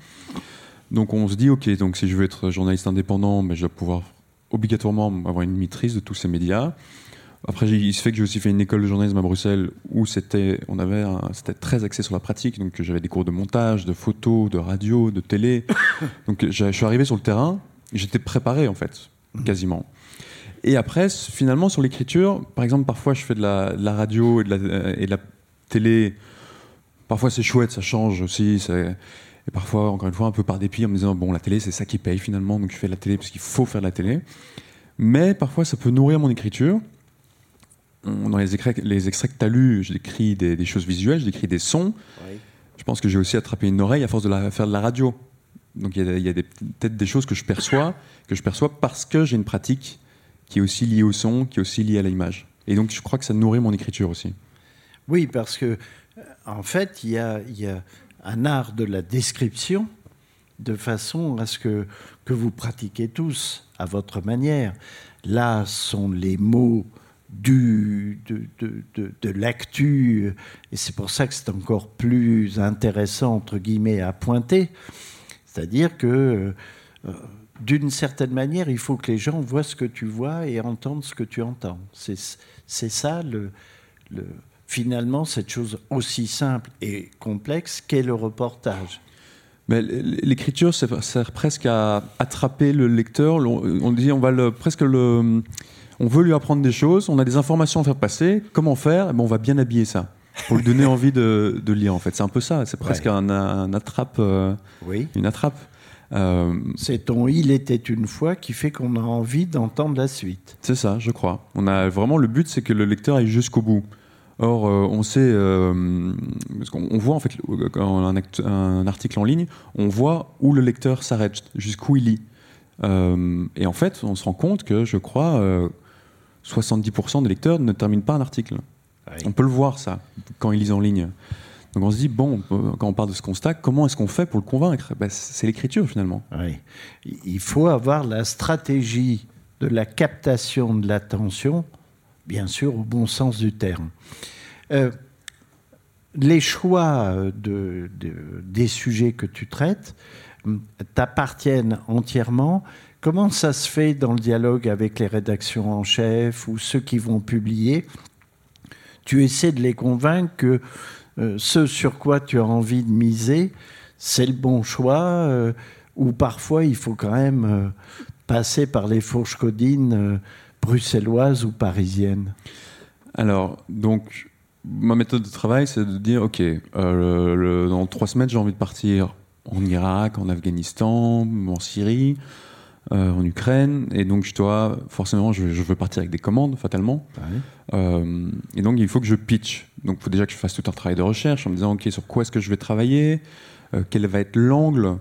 Donc on se dit, ok, donc si je veux être journaliste indépendant, ben, je dois pouvoir obligatoirement avoir une maîtrise de tous ces médias. Après, il se fait que j'ai aussi fait une école de journalisme à Bruxelles où c'était, on avait, c'était très axé sur la pratique. Donc j'avais des cours de montage, de photo, de radio, de télé. Donc je suis arrivé sur le terrain, j'étais préparé en fait, quasiment. Et après, finalement, sur l'écriture, par exemple, parfois je fais de la, radio et de la, et de la, télé. Parfois c'est chouette, ça change aussi. Et parfois, encore une fois, un peu par dépit, en me disant, bon, la télé, c'est ça qui paye finalement, donc je fais de la télé parce qu'il faut faire de la télé. Mais parfois, ça peut nourrir mon écriture. Dans les, extraits, les extraits que tu as lus, j'écris des, des, choses visuelles, j'écris des sons. Je pense que j'ai aussi attrapé une oreille à force de la, faire de la radio. Donc il y a, peut-être des choses que je perçois, que je perçois parce que j'ai une pratique qui est aussi lié au son, qui est aussi lié à l'image. Et donc je crois que ça nourrit mon écriture aussi. Oui, parce que euh, en fait, il y a, un art de la description de façon à ce que, que vous pratiquez tous à votre manière. Là sont les mots du, de, de, de, l'actu, et c'est pour ça que c'est encore plus intéressant, entre guillemets, à pointer. C'est-à-dire que euh, d'une certaine manière, il faut que les gens voient ce que tu vois et entendent ce que tu entends. C'est ça, le, finalement, cette chose aussi simple et complexe qu'est le reportage. L'écriture sert presque à attraper le lecteur. On, dit, on va le, presque le, on veut lui apprendre des choses, on a des informations à faire passer. Comment faire? Eh ben, On va bien habiller ça pour lui donner envie de, lire. En fait, c'est un peu ça. C'est presque un, attrape, euh, oui. une attrape. Euh, c'est ton Il était une fois qui fait qu'on a envie d'entendre la suite. C'est ça, je crois. On a vraiment le but, c'est que le lecteur aille jusqu'au bout. Or, euh, on sait, euh, parce qu'on voit en fait quand un, un, article en ligne, on voit où le lecteur s'arrête, jusqu'où il lit. et en fait, on se rend compte que, je crois, 70% des lecteurs ne terminent pas un article. On peut le voir ça quand ils lisent en ligne. Donc on se dit, bon, quand on parle de ce constat, comment est-ce qu'on fait pour le convaincre? Ben, C'est l'écriture finalement. Oui. Il faut avoir la stratégie de la captation de l'attention, bien sûr au bon sens du terme. Euh, les choix de, des sujets que tu traites hum, t'appartiennent entièrement. Comment ça se fait dans le dialogue avec les rédactions en chef ou ceux qui vont publier? Tu essaies de les convaincre que euh, ce sur quoi tu as envie de miser, c'est le bon choix, euh, ou parfois il faut quand même euh, passer par les fourches codines bruxelloises ou parisiennes Alors, donc, ma méthode de travail, c'est de dire, OK, dans trois semaines, j'ai envie de partir en Irak, en Afghanistan, en Syrie. en Ukraine, et donc je dois forcément, je, veux partir avec des commandes, fatalement. et donc il faut que je pitch donc il faut déjà que je fasse tout un travail de recherche en me disant, OK, sur quoi est-ce que je vais travailler euh, Quel va être l'angle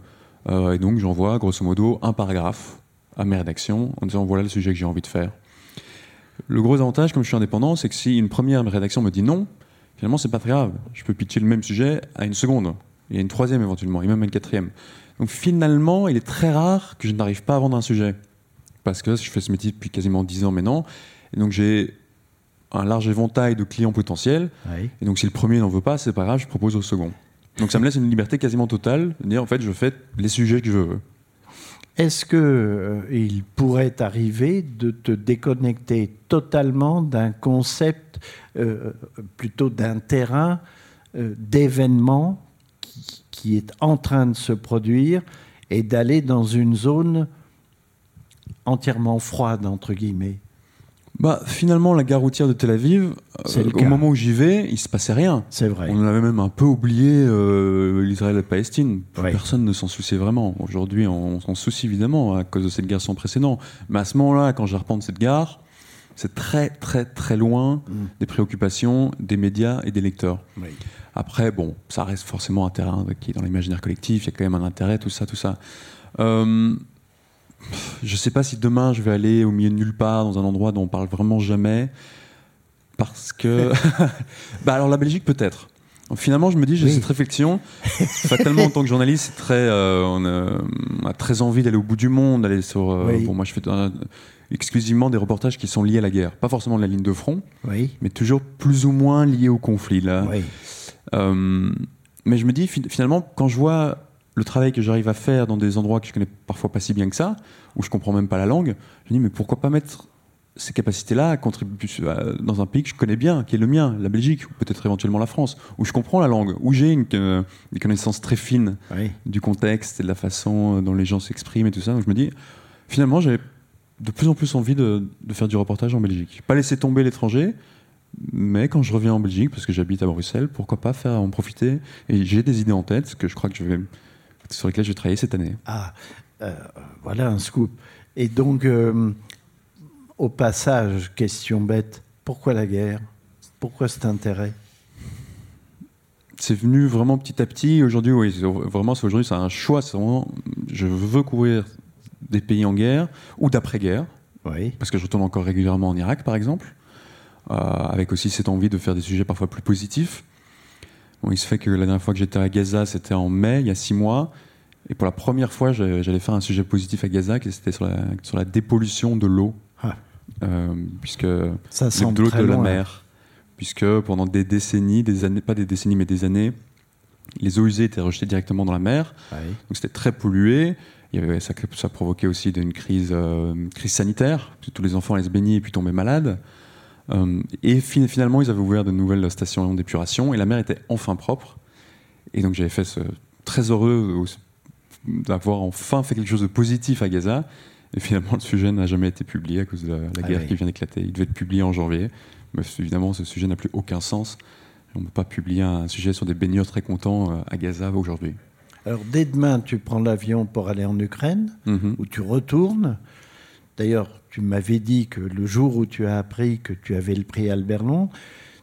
euh, Et donc j'envoie grosso modo un paragraphe à mes rédactions en disant, voilà le sujet que j'ai envie de faire. Le gros avantage, comme je suis indépendant, c'est que si une première rédaction me dit non, finalement, c'est pas très grave. Je peux pitcher le même sujet à une seconde, et à une troisième éventuellement, et même à une quatrième. Donc finalement, il est très rare que je n'arrive pas à vendre un sujet. Parce que je fais ce métier depuis quasiment dix ans maintenant. Et donc j'ai un large éventail de clients potentiels. Et donc, si le premier n'en veut pas, c'est pas grave, je propose au second. Donc, ça me laisse une liberté quasiment totale de dire, en fait, je fais les sujets que je veux. Est-ce que euh, pourrait arriver de te déconnecter totalement d'un concept, euh, plutôt d'un terrain euh, d'événement qui, est en train de se produire et d'aller dans une zone entièrement froide, entre guillemets? Bah, finalement, la gare routière de Tel Aviv, euh, au moment où j'y vais, il se passait rien. C'est vrai. On avait même un peu oublié euh, l'Israël et la Palestine. Personne ne s'en souciait vraiment. Aujourd'hui, on, s'en soucie évidemment à cause de cette guerre sans précédent. Mais à ce moment-là, quand je de cette gare, c'est très, très, très loin mm. des préoccupations des médias et des lecteurs. Après, bon, ça reste forcément un terrain qui est dans l'imaginaire collectif. Il y a quand même un intérêt, tout ça, tout ça. Euh, je sais pas si demain je vais aller au milieu de nulle part, dans un endroit dont on parle vraiment jamais. Parce que. bah alors la Belgique, peut-être. Finalement, je me dis, j'ai cette réflexion. Fatalement, en tant que journaliste, c'est très, euh, on, a, très envie d'aller au bout du monde, d'aller sur. Euh, moi, je fais exclusivement des reportages qui sont liés à la guerre, pas forcément de la ligne de front, mais toujours plus ou moins liés au conflit là. Euh, mais je me dis finalement, quand je vois le travail que j'arrive à faire dans des endroits que je connais parfois pas si bien que ça, où je comprends même pas la langue, je me dis mais pourquoi pas mettre ces capacités-là à contribuer dans un pays que je connais bien, qui est le mien, la Belgique, ou peut-être éventuellement la France, où je comprends la langue, où j'ai une, euh, des connaissances très fines du contexte et de la façon dont les gens s'expriment et tout ça. Donc je me dis, finalement, j'ai de plus en plus envie de, de, faire du reportage en Belgique. Pas laisser tomber l'étranger, mais quand je reviens en Belgique, parce que j'habite à Bruxelles, pourquoi pas faire en profiter Et j'ai des idées en tête, que je crois que je vais sur lesquels je vais travailler cette année. Ah, euh, voilà un scoop. Et donc, euh, au passage, question bête, pourquoi la guerre? Pourquoi cet intérêt? C'est venu vraiment petit à petit. Aujourd'hui, oui, vraiment, c'est aujourd'hui, c'est un choix. C'est vraiment, je veux couvrir des pays en guerre ou d'après-guerre. Oui. Parce que je retourne encore régulièrement en Irak, par exemple, euh, avec aussi cette envie de faire des sujets parfois plus positifs il se fait que la dernière fois que j'étais à Gaza, c'était en mai, il y a six mois. Et pour la première fois, j'allais faire un sujet positif à Gaza, qui c'était sur la, sur la dépollution de l'eau. Ah. Euh, puisque Ça de l'eau de la mer. Puisque pendant des décennies, des années, pas des décennies, mais des années, les eaux usées étaient rejetées directement dans la mer. Donc c'était très pollué. Il y avait, ça, ça provoquait aussi une crise, euh, crise sanitaire. Tous les enfants allaient se baigner et puis tomber malades. Euh, et finalement, ils avaient ouvert de nouvelles stations d'épuration et la mer était enfin propre. Et donc j'avais fait ce, très heureux d'avoir enfin fait quelque chose de positif à Gaza. Et finalement, le sujet n'a jamais été publié à cause de la, ah guerre qui vient d'éclater. Il devait être publié en janvier. Mais évidemment, ce sujet n'a plus aucun sens. On ne peut pas publier un sujet sur des baigneurs très contents euh, à Gaza aujourd'hui. Alors, dès demain, tu prends l'avion pour aller en Ukraine, mm-hmm. où tu retournes. D'ailleurs, tu m'avais dit que le jour où tu as appris que tu avais le prix Albert Long,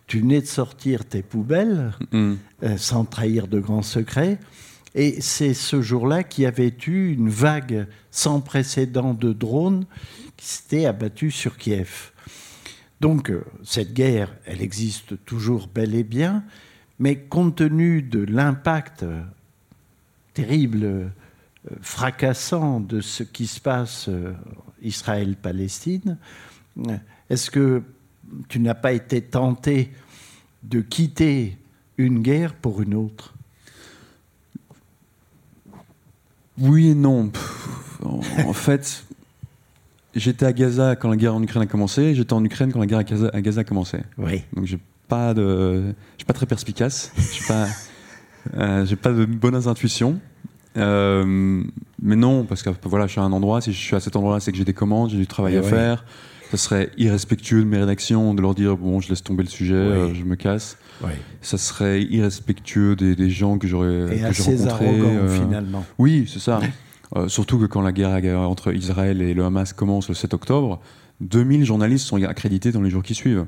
tu venais de sortir tes poubelles, mm. euh, sans trahir de grands secrets. Et c'est ce jour-là qu'il y avait eu une vague sans précédent de drones qui s'était abattue sur Kiev. Donc euh, cette guerre, elle existe toujours bel et bien, mais compte tenu de l'impact terrible fracassant de ce qui se passe euh, Israël-Palestine. Est-ce que tu n'as pas été tenté de quitter une guerre pour une autre? Oui et non. en, fait, j'étais à Gaza quand la guerre en Ukraine a commencé, j'étais en Ukraine quand la guerre à Gaza, a commencé. Oui. Donc j'ai pas de, je suis pas très perspicace, je suis pas, euh, j'ai pas de bonnes intuitions. Euh, mais non, parce que voilà, je suis à un endroit, si je suis à cet endroit-là, c'est que j'ai des commandes, j'ai du travail à faire. Ce serait irrespectueux de mes rédactions de leur dire bon, je laisse tomber le sujet, euh, je me casse. Ça serait irrespectueux des, des gens que j'aurais Et assez arrogant finalement. Oui, c'est ça. surtout que quand la guerre entre Israël et le Hamas commence le 7 octobre, 2000 journalistes sont accrédités dans les jours qui suivent.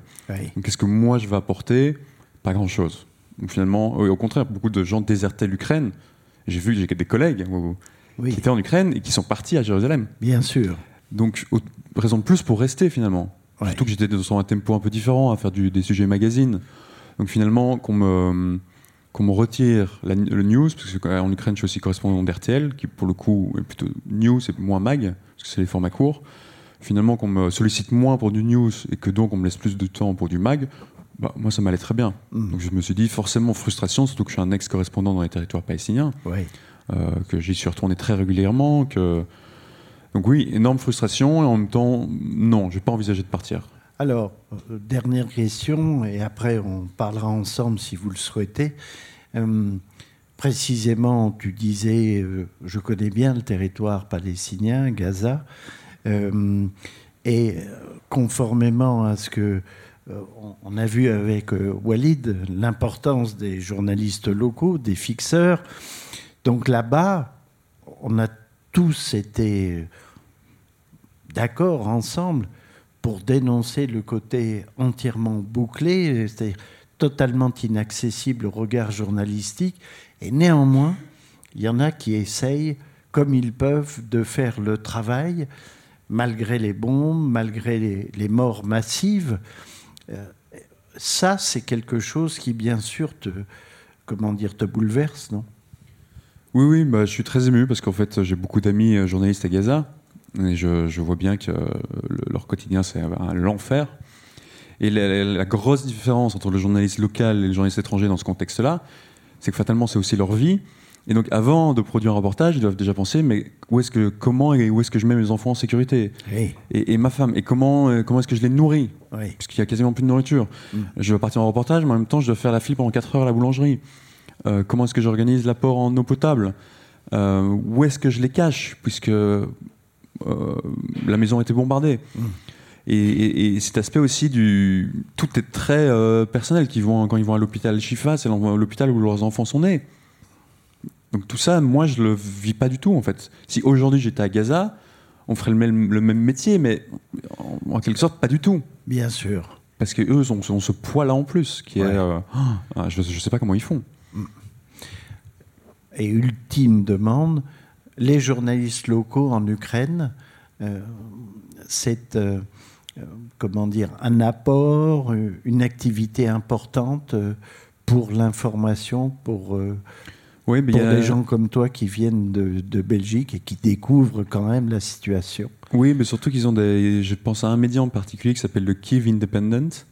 Qu'est-ce que moi je vais apporter? Pas grand-chose. Finalement, au contraire, beaucoup de gens désertaient l'Ukraine. J'ai vu j'ai des collègues qui étaient en Ukraine et qui sont partis à Jérusalem. Bien sûr. Donc, raison de plus pour rester finalement. Surtout que j'étais dans un tempo un peu différent, à faire des sujets magazines. Donc finalement, qu'on me, qu'on me retire le news, parce qu'en Ukraine, je suis aussi correspondant d'RTL, qui pour le coup est plutôt news et moins mag, parce que c'est les formats courts finalement qu'on me sollicite moins pour du news et que donc on me laisse plus de temps pour du mag, bah, moi ça m'allait très bien. Mm. Donc je me suis dit forcément frustration, surtout que je suis un ex-correspondant dans les territoires palestiniens, euh, que j'y suis retourné très régulièrement, que donc oui, énorme frustration et en même temps non, je n'ai pas envisagé de partir. Alors, euh, dernière question, et après on parlera ensemble si vous le souhaitez. Euh, précisément, tu disais, je connais bien le territoire palestinien, Gaza. Et conformément à ce que on a vu avec euh, Walid, l'importance des journalistes locaux, des fixeurs. Donc là-bas, on a tous été d'accord ensemble pour dénoncer le côté entièrement bouclé, c'est-à-dire totalement inaccessible au regard journalistique. Et néanmoins, il y en a qui essayent, comme ils peuvent, de faire le travail malgré les bombes, malgré les, morts massives. Euh, ça, c'est quelque chose qui, bien sûr, te, comment dire, te bouleverse, non? Oui, oui, bah, je suis très ému parce qu'en fait, j'ai beaucoup d'amis euh, journalistes à Gaza et je, vois bien que euh, leur quotidien, c'est l'enfer. Et la, grosse différence entre le journaliste local et le journaliste étranger dans ce contexte-là, c'est que fatalement, c'est aussi leur vie. Et donc, avant de produire un reportage, ils doivent déjà penser, mais où est-ce que, comment et où est-ce que je mets mes enfants en sécurité et, ma femme, et comment, euh, comment est-ce que je les nourris Puisqu'il y a quasiment plus de nourriture. Mm. Je vais partir en reportage, mais en même temps, je dois faire la file pendant 4 heures à la boulangerie. Euh, comment est-ce que j'organise l'apport en eau potable euh, Où est-ce que je les cache Puisque la maison a été bombardée. Mm. Et, cet aspect aussi du. Tout est très personnel. vont, quand ils vont à l'hôpital Chifa, c'est l'hôpital où leurs enfants sont nés. Donc tout ça, moi, je le vis pas du tout en fait. Si aujourd'hui j'étais à Gaza, on ferait le même, le même métier, mais en, quelque sorte pas du tout. Bien sûr. Parce que eux ont, ce poids-là en plus, qui est, euh, ah, je ne sais pas comment ils font. Mm. Et ultime demande, les journalistes locaux en Ukraine, euh, c'est euh, comment dire un apport, une activité importante pour l'information, pour oui, pour des gens comme toi qui viennent de, Belgique et qui découvrent quand même la situation. Oui, mais surtout qu'ils ont des. Je pense à un média en particulier qui s'appelle le Kiev Independent,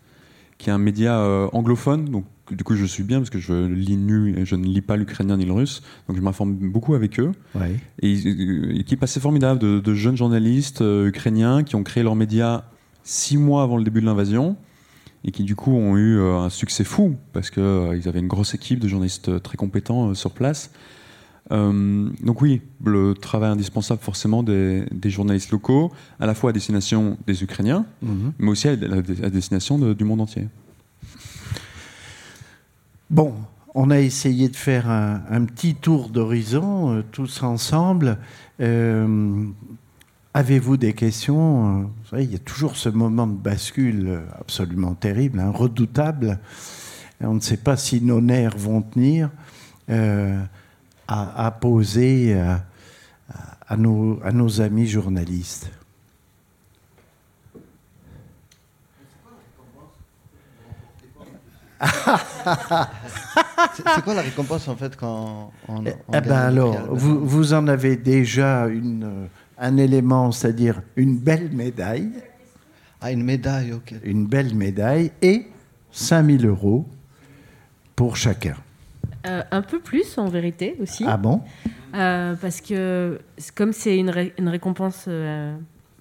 qui est un média euh, anglophone. Donc, du coup, je suis bien parce que je lis nu et je ne lis pas l'ukrainien ni le russe. Donc, je m'informe beaucoup avec eux. Ouais. Et une équipe assez formidable de, jeunes journalistes euh, ukrainiens qui ont créé leur média six mois avant le début de l'invasion et qui du coup ont eu euh, un succès fou parce qu'ils euh, avaient une grosse équipe de journalistes euh, très compétents sur place. donc oui, le travail indispensable forcément des, journalistes locaux, à la fois à destination des Ukrainiens, mhm. mais aussi à, destination du monde entier. Bon, on a essayé de faire un, petit tour d'horizon tous ensemble. Avez-vous des questions Vous savez, il y a toujours ce moment de bascule absolument terrible, hein, redoutable. on ne sait pas si nos nerfs vont tenir euh, à, poser à, nos, à nos amis journalistes. c'est quoi la récompense en fait quand on, eh, eh ben alors, vous, vous, en avez déjà une un élément, c'est-à-dire une belle médaille. Ah, une médaille, ok. Une belle médaille et 5000 euros pour chacun. un peu plus en vérité aussi. Ah bon? Parce que comme c'est une, une, récompense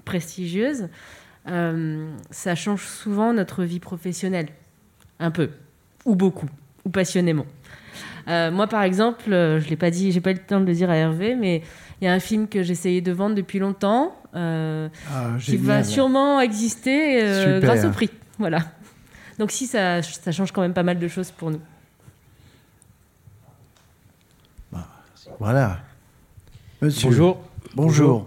prestigieuse, ça change souvent notre vie professionnelle. Un peu, ou beaucoup, ou passionnément. Euh, moi, par exemple, euh, je l'ai pas dit, j'ai pas eu le temps de le dire à Hervé, mais il y a un film que j'essayais de vendre depuis longtemps, euh, ah, qui va sûrement exister grâce au prix. Voilà. Donc si ça, ça change quand même pas mal de choses pour nous. Bah, voilà. Monsieur. Bonjour. Bonjour.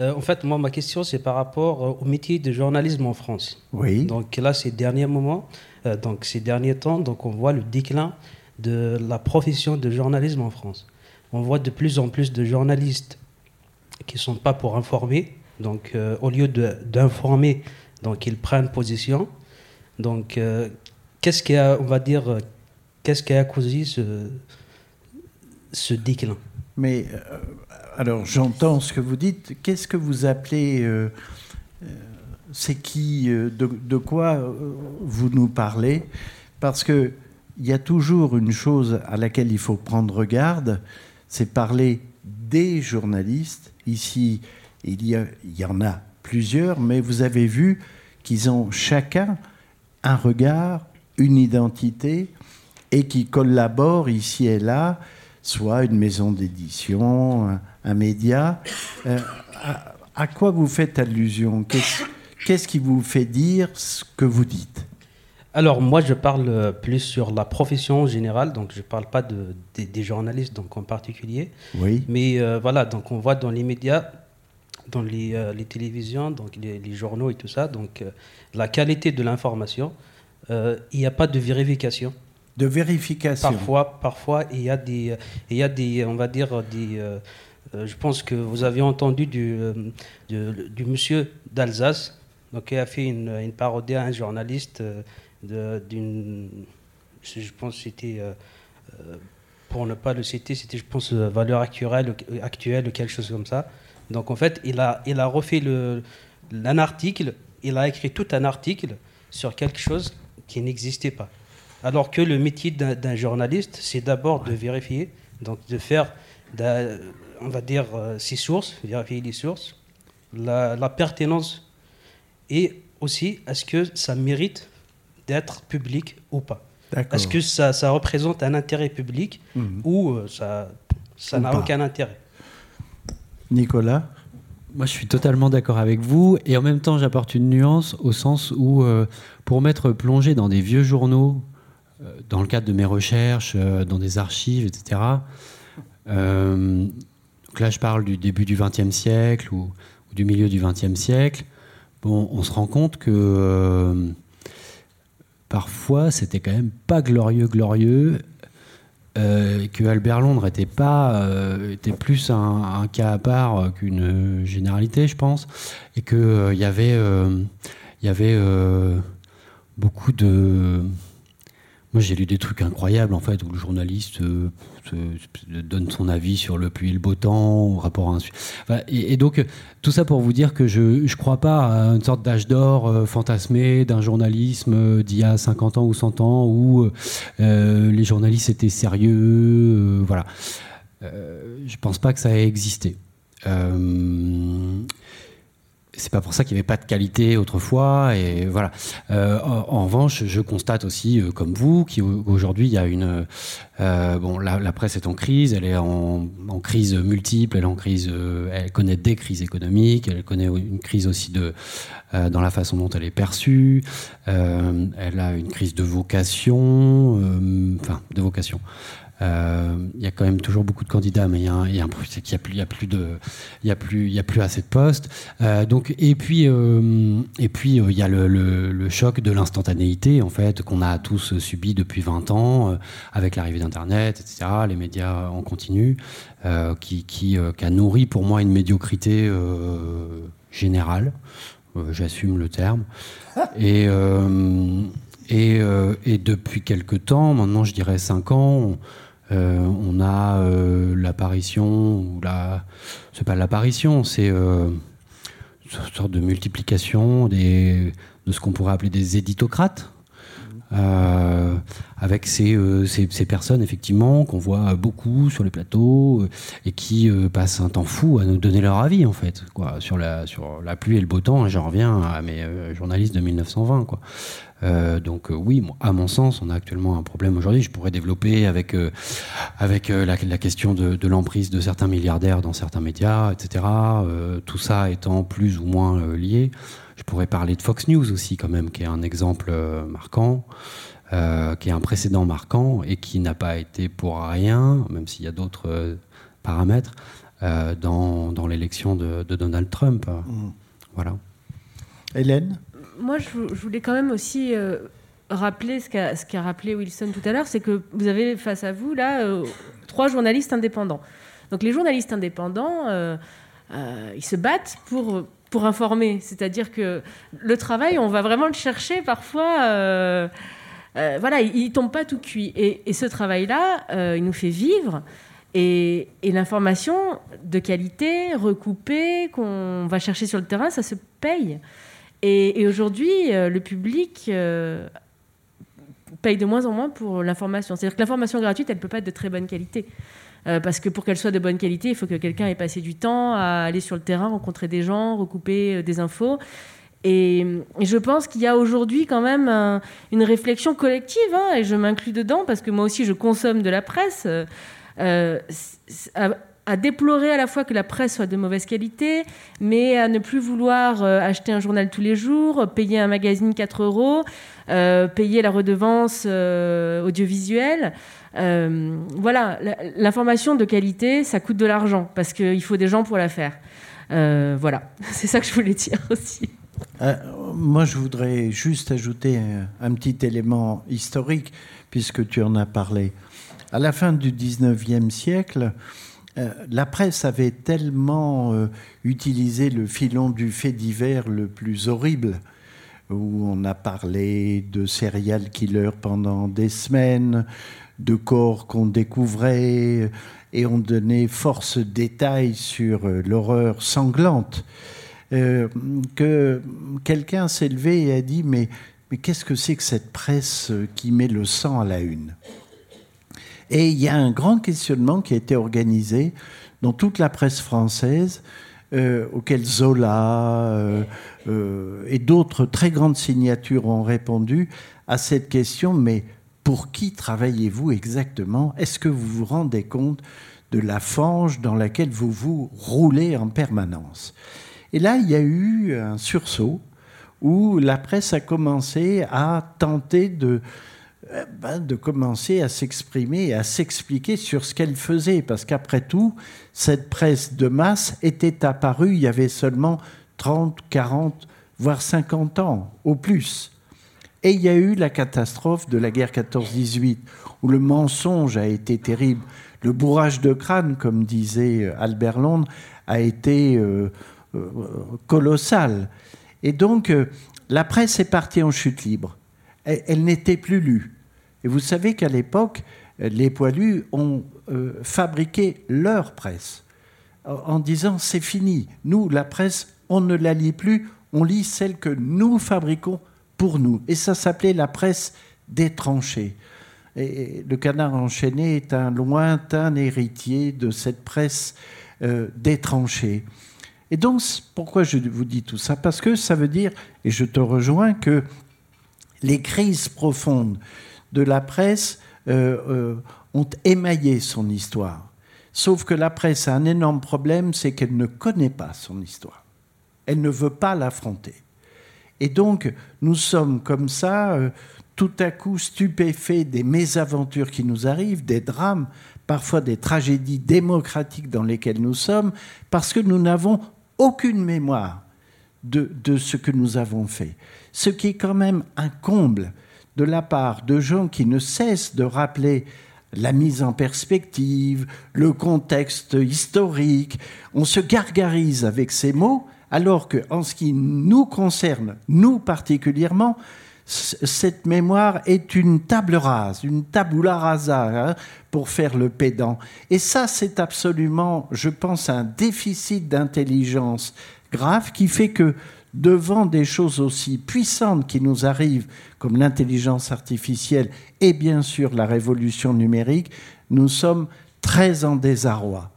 en fait, moi, ma question, c'est par rapport au métier de journalisme en France. Oui. Donc là, ces derniers moments, donc ces derniers temps, donc on voit le déclin de la profession de journalisme en France. On voit de plus en plus de journalistes qui ne sont pas pour informer, donc euh, au lieu d'informer, donc ils prennent position. Donc euh, qu'est-ce qui a, on va dire, euh, qu'est-ce qui a causé ce, ce déclin? Mais alors j'entends ce que vous dites. Qu'est-ce que vous appelez c'est qui, de, de, quoi vous nous parlez? Parce que il y a toujours une chose à laquelle il faut prendre garde, c'est parler des journalistes. Ici, il y, en a plusieurs, mais vous avez vu qu'ils ont chacun un regard, une identité, et qui collaborent ici et là, soit une maison d'édition, un, média. Euh, à, quoi vous faites allusion? Qu'est-ce qui vous fait dire ce que vous dites? Alors moi je parle euh, plus sur la profession en général, donc je ne parle pas de, des journalistes donc en particulier. Oui. Mais euh, voilà, donc on voit dans les médias, dans les, euh, les télévisions, donc les, journaux et tout ça, donc la qualité de l'information, il n'y a pas de vérification. De vérification. Parfois, parfois il y a des, il y a des, on va dire des. je pense que vous avez entendu du, du, monsieur d'Alsace, donc qui a fait une, une parodie à un journaliste d'une. Je pense que c'était. Euh, euh, pour ne pas le citer, c'était, je pense, euh, valeur actuelle, actuelle ou quelque chose comme ça. Donc, en fait, il a, il a refait le, un article, il a écrit tout un article sur quelque chose qui n'existait pas. Alors que le métier d'un, journaliste, c'est d'abord de vérifier, donc de faire, on va dire, ses sources, vérifier les sources, la, la pertinence, et aussi, est-ce que ça mérite d'être public ou pas. Est-ce que ça, ça, représente un intérêt public mhm. ou euh, ça ça n'a aucun intérêt? Nicolas? Moi, je suis totalement d'accord avec vous. Et en même temps, j'apporte une nuance au sens où, euh, pour m'être plongé dans des vieux journaux, euh, dans le cadre de mes recherches, dans des archives, etc., donc là, je parle du début du XXe siècle ou, ou, du milieu du XXe siècle. Bon, on se rend compte que parfois c'était quand même pas glorieux, glorieux. Euh, que Albert Londres était pas euh, était plus un, cas à part qu'une généralité, je pense, et que il euh, y avait il y avait beaucoup de moi, j'ai lu des trucs incroyables, en fait, où le journaliste euh, donne son avis sur le pluie et le beau temps, au rapport à un... et, donc, tout ça pour vous dire que je ne crois pas à une sorte d'âge d'or euh, fantasmé d'un journalisme euh, d'il y a 50 ans ou 100 ans, où les journalistes étaient sérieux, voilà. je pense pas que ça ait existé c'est pas pour ça qu'il n'y avait pas de qualité autrefois et voilà. Euh, en, revanche, je constate aussi, euh, comme vous, qu'aujourd'hui il y a une euh, bon, la, presse est en crise, elle est en, crise multiple, elle en crise, elle connaît des crises économiques, elle connaît une crise aussi de dans la façon dont elle est perçue, elle a une crise de vocation, enfin de vocation. Euh, il y a quand même toujours beaucoup de candidats, mais il y a un, il y a qu'il n'y a plus, il y a plus de, il y a plus, il y a plus assez de postes. Euh, donc et puis euh, et puis il y a le, le, choc de l'instantanéité en fait qu'on a tous subi depuis 20 ans avec l'arrivée d'Internet, etc. Les médias en continu, qui, qui, qui, a nourri pour moi une médiocrité générale. J'assume le terme. Et et, et, depuis quelques temps, maintenant je dirais 5 ans, on a euh, l'apparition, ou la... c'est pas l'apparition, c'est euh, une sorte de multiplication des, de ce qu'on pourrait appeler des éditocrates. euh, avec ces, ces, personnes effectivement qu'on voit beaucoup sur les plateaux et qui passent un temps fou à nous donner leur avis en fait, quoi, sur la, sur la pluie et le beau temps. J'en reviens à mes journalistes de 1920, quoi. Euh, donc euh, oui, à mon sens, on a actuellement un problème aujourd'hui. Je pourrais développer avec, euh, avec la, question de, l'emprise de certains milliardaires dans certains médias, etc. tout ça étant plus ou moins lié. Je pourrais parler de Fox News aussi, quand même, qui est un exemple marquant. qui est un précédent marquant et qui n'a pas été pour rien, même s'il y a d'autres paramètres, dans, dans l'élection de, Donald Trump. Mmh. Voilà. Hélène? Moi, je, voulais quand même aussi euh, rappeler ce qu'a rappelé Wilson tout à l'heure, c'est que vous avez face à vous, là, euh, trois journalistes indépendants. Donc les journalistes indépendants, euh, ils se battent pour, pour informer. C'est-à-dire que le travail, on va vraiment le chercher parfois. voilà, il, ne tombe pas tout cuit. Et, ce travail-là, il nous fait vivre. Et l'information de qualité, recoupée, qu'on va chercher sur le terrain, ça se paye. Et, aujourd'hui, euh, le public euh, paye de moins en moins pour l'information. C'est-à-dire que l'information gratuite, elle ne peut pas être de très bonne qualité. Euh, parce que pour qu'elle soit de bonne qualité, il faut que quelqu'un ait passé du temps à aller sur le terrain, rencontrer des gens, recouper des infos. Et, je pense qu'il y a aujourd'hui quand même une réflexion collective, hein, et je m'inclus dedans parce que moi aussi je consomme de la presse à déplorer à la fois que la presse soit de mauvaise qualité, mais à ne plus vouloir euh, acheter un journal tous les jours, payer un magazine 4 euros, euh, payer la redevance euh, audiovisuelle. voilà, l'information de qualité, ça coûte de l'argent parce qu'il faut des gens pour la faire. voilà, c'est ça que je voulais dire aussi. moi, je voudrais juste ajouter un, petit élément historique, puisque tu en as parlé. À la fin du 19e siècle, euh, la presse avait tellement euh, utilisé le filon du fait divers le plus horrible, où on a parlé de serial killers pendant des semaines, de corps qu'on découvrait, et on donnait force détails sur euh, l'horreur sanglante, que quelqu'un s'est levé et a dit mais, mais qu'est-ce que c'est que cette presse qui met le sang à la une? Et il y a un grand questionnement qui a été organisé dans toute la presse française, euh, auquel Zola euh, euh, et d'autres très grandes signatures ont répondu à cette question, mais pour qui travaillez-vous exactement? Est-ce que vous vous rendez compte de la fange dans laquelle vous vous roulez en permanence? Et là, il y a eu un sursaut où la presse a commencé à tenter de ben, de commencer à s'exprimer et à s'expliquer sur ce qu'elle faisait. Parce qu'après tout, cette presse de masse était apparue il y avait seulement 30, 40, voire 50 ans, au plus. Et il y a eu la catastrophe de la guerre 14-18, où le mensonge a été terrible. Le bourrage de crâne, comme disait euh, Albert Londres, a été euh, colossal. Et donc, la presse est partie en chute libre. elle n'était plus lue. Et vous savez qu'à l'époque, les poilus ont euh, fabriqué leur presse en disant c'est fini. Nous, la presse, on ne la lit plus, on lit celle que nous fabriquons pour nous. Et ça s'appelait la presse des tranchées. Et le canard enchaîné est un lointain héritier de cette presse euh, des tranchées. Et donc, pourquoi je vous dis tout ça? Parce que ça veut dire, et je te rejoins, que les crises profondes de la presse euh, euh, ont émaillé son histoire. Sauf que la presse a un énorme problème, c'est qu'elle ne connaît pas son histoire. Elle ne veut pas l'affronter. Et donc, nous sommes comme ça, euh, tout à coup stupéfaits des mésaventures qui nous arrivent, des drames, parfois des tragédies démocratiques dans lesquelles nous sommes, parce que nous n'avons aucune mémoire de, de, ce que nous avons fait. Ce qui est quand même un comble de la part de gens qui ne cessent de rappeler la mise en perspective, le contexte historique. On se gargarise avec ces mots, alors que, en ce qui nous concerne, nous particulièrement, cette mémoire est une table rase, une tabula rasa, hein, pour faire le pédant. Et ça, c'est absolument, je pense, un déficit d'intelligence grave qui fait que devant des choses aussi puissantes qui nous arrivent, comme l'intelligence artificielle et bien sûr la révolution numérique, nous sommes très en désarroi.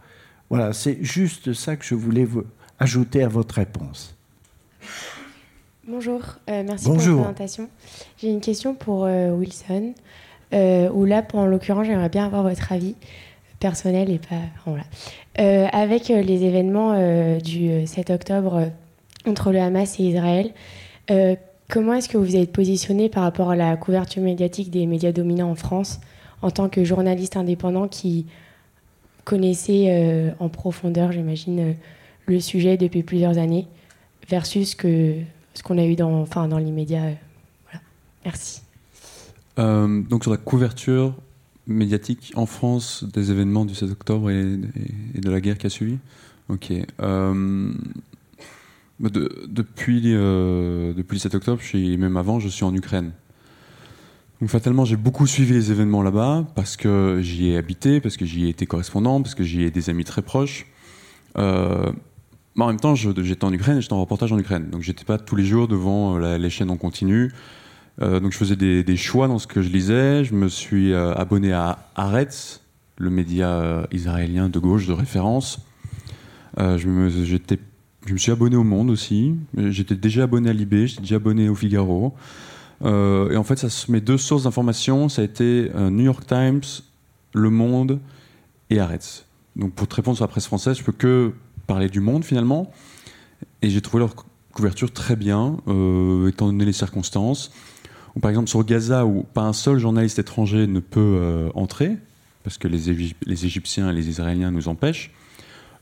Voilà, c'est juste ça que je voulais vous ajouter à votre réponse. Bonjour, euh, merci pour la présentation. J'ai une question pour euh, Wilson, euh, où là, en l'occurrence, j'aimerais bien avoir votre avis personnel et pas. Voilà. avec les événements du 7 octobre entre le Hamas et Israël, comment est-ce que vous vous êtes positionné par rapport à la couverture médiatique des médias dominants en France en tant que journaliste indépendant qui connaissait en profondeur, j'imagine, le sujet depuis plusieurs années versus ce qu'on a eu dans, enfin, dans l'immédiat. Euh, voilà. Merci. Euh, donc sur la couverture médiatique en France des événements du 7 octobre et, de la guerre qui a suivi Ok. Euh, depuis, depuis le 7 octobre, même avant, je suis en Ukraine. Donc fatalement, j'ai beaucoup suivi les événements là-bas parce que j'y ai habité, parce que j'y ai été correspondant, parce que j'y ai des amis très proches. Euh, en même temps, j'étais en Ukraine et j'étais en reportage en Ukraine. Donc j'étais pas tous les jours devant euh, les chaînes en continu. Euh, donc je faisais des, choix dans ce que je lisais. Je me suis euh, abonné à Haaretz, le média israélien de gauche de référence. je, me, je me suis abonné au Monde aussi. J'étais déjà abonné à Libé, j'étais déjà abonné au Figaro. et en fait, mes deux sources d'information, ça a été New York Times, Le Monde et Haaretz. Donc pour te répondre sur la presse française, je peux que parler du monde finalement. Et j'ai trouvé leur couverture très bien, euh, étant donné les circonstances. par exemple sur Gaza, où pas un seul journaliste étranger ne peut euh, entrer, parce que les, Égyptiens et les Israéliens nous empêchent,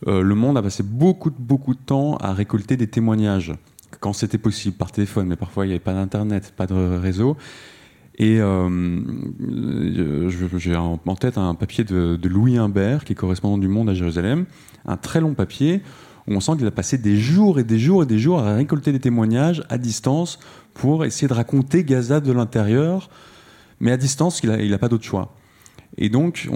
euh, le monde a passé beaucoup, beaucoup de temps à récolter des témoignages, quand c'était possible, par téléphone, mais parfois il n'y avait pas d'internet, pas de réseau. Et j'ai en tête un papier de, Louis Imbert, qui est correspondant du Monde à Jérusalem, un très long papier où on sent qu'il a passé des jours et des jours et des jours à récolter des témoignages à distance pour essayer de raconter Gaza de l'intérieur, mais à distance, il n'a pas d'autre choix. Et donc,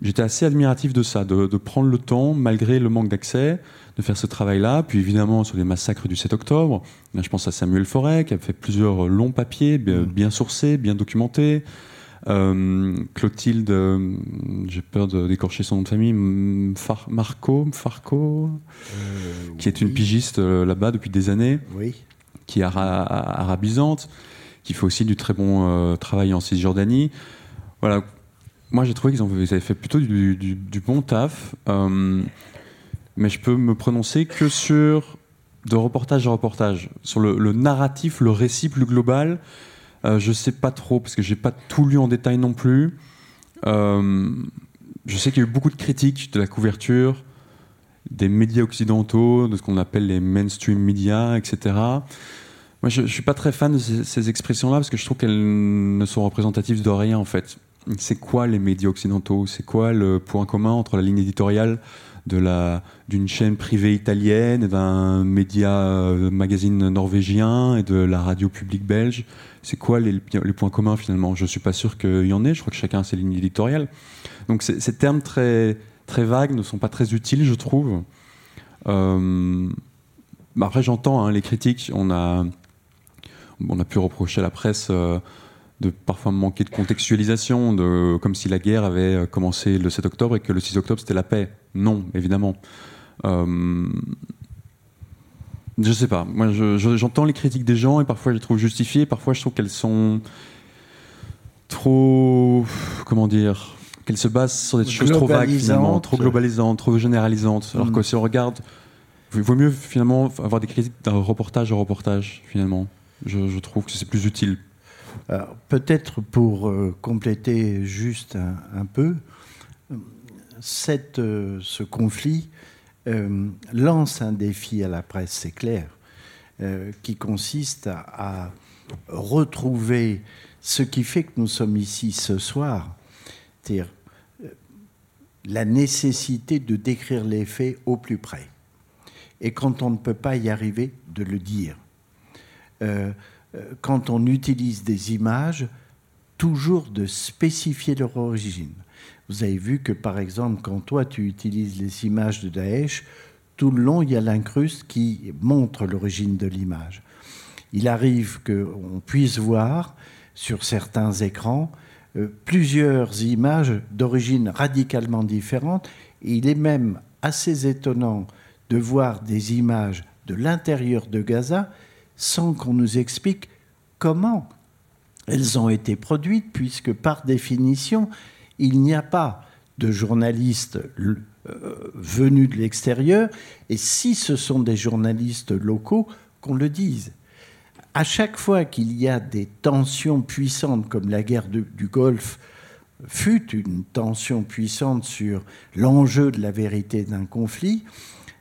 j'étais assez admiratif de ça, de, prendre le temps, malgré le manque d'accès, de faire ce travail-là. Puis évidemment, sur les massacres du 7 octobre, je pense à Samuel Forêt, qui a fait plusieurs longs papiers, bien, bien sourcés, bien documentés. Euh, Clotilde, euh, j'ai peur d'écorcher son nom de famille, Marco, Farco, euh, qui est une pigiste là-bas depuis des années, qui est arabisante, qui fait aussi du très bon travail en Cisjordanie. Voilà, moi j'ai trouvé qu'ils avaient fait plutôt du, bon taf, mais je peux me prononcer que sur de reportage à reportage, sur le, narratif, le récit plus global euh, je sais pas trop, parce que j'ai pas tout lu en détail non plus. Euh, je sais qu'il y a eu beaucoup de critiques de la couverture des médias occidentaux, de ce qu'on appelle les mainstream media, etc. Moi, je, ne suis pas très fan de ces, expressions-là parce que je trouve qu'elles ne sont représentatives de rien en fait. C'est quoi les médias occidentaux? C'est quoi le point commun entre la ligne éditoriale de la d'une chaîne privée italienne, d'un média euh, magazine norvégien et de la radio publique belge? C'est quoi les, points communs finalement? Je ne suis pas sûr qu'il y en ait, je crois que chacun a ses lignes éditoriales. Donc ces termes très, très vagues ne sont pas très utiles, je trouve. Euh, après, j'entends hein, les critiques. On a, on a pu reprocher à la presse euh, de parfois manquer de contextualisation, de, comme si la guerre avait commencé le 7 octobre et que le 6 octobre c'était la paix. Non, évidemment. Euh, je sais pas. Moi, j'entends les critiques des gens et parfois je les trouve justifiées. Parfois, je trouve qu'elles sont trop. Comment dire Qu'elles se basent sur des choses trop vagues, finalement, trop globalisantes, trop généralisantes. Alors mm. que si on regarde, il vaut mieux finalement avoir des critiques d'un reportage à reportage, finalement. Je, trouve que c'est plus utile. Peut-être pour euh, compléter juste un, peu, euh, ce conflit euh, lance un défi à la presse, c'est clair, euh, qui consiste à, retrouver ce qui fait que nous sommes ici ce soir, c'est-à-dire euh, la nécessité de décrire les faits au plus près. Et quand on ne peut pas y arriver, de le dire. Quand on utilise des images, toujours de spécifier leur origine. Vous avez vu que, par exemple, quand toi, tu utilises les images de Daesh, tout le long, il y a l'incruste qui montre l'origine de l'image. Il arrive qu'on puisse voir sur certains écrans euh, plusieurs images d'origine radicalement différente. il est même assez étonnant de voir des images de l'intérieur de Gaza sans qu'on nous explique comment elles ont été produites, puisque par définition, il n'y a pas de journalistes euh, venus de l'extérieur, et si ce sont des journalistes locaux, qu'on le dise. À chaque fois qu'il y a des tensions puissantes, comme la guerre du Golfe fut une tension puissante sur l'enjeu de la vérité d'un conflit,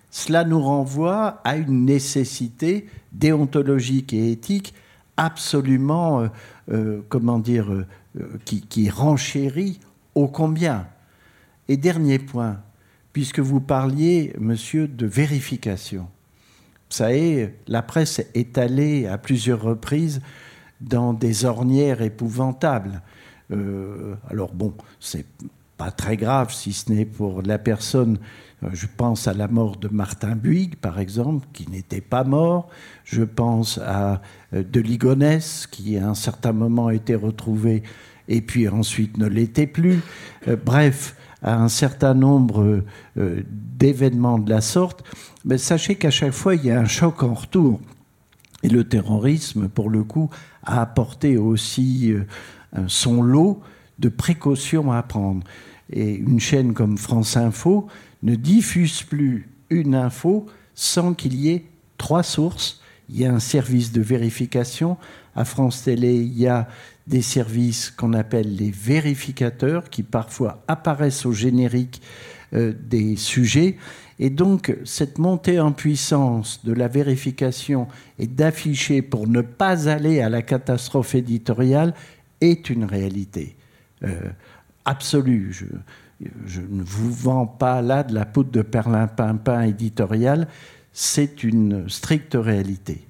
cela nous renvoie à une nécessité déontologique et éthique absolument, euh, euh, comment dire, euh, qui, renchérit ô combien. Et dernier point, puisque vous parliez, monsieur, de vérification. Ça est, la presse est allée à plusieurs reprises dans des ornières épouvantables. alors bon, c'est pas très grave si ce n'est pour la personne je pense à la mort de Martin Buig, par exemple, qui n'était pas mort. Je pense à euh, de Ligonès, qui à un certain moment a été retrouvé et puis ensuite ne l'était plus. Euh, bref, à un certain nombre d'événements de la sorte. Mais sachez qu'à chaque fois, il y a un choc en retour. Et le terrorisme, pour le coup, a apporté aussi son lot de précautions à prendre. Et une chaîne comme France Info ne diffuse plus une info sans qu'il y ait trois sources. Il y a un service de vérification. À France Télé, il y a des services qu'on appelle les vérificateurs qui parfois apparaissent au générique euh, des sujets. Et donc, cette montée en puissance de la vérification et d'afficher pour ne pas aller à la catastrophe éditoriale est une réalité euh, absolue. Je ne vous vends pas là de la poudre de perlimpinpin éditoriale, c'est une stricte réalité.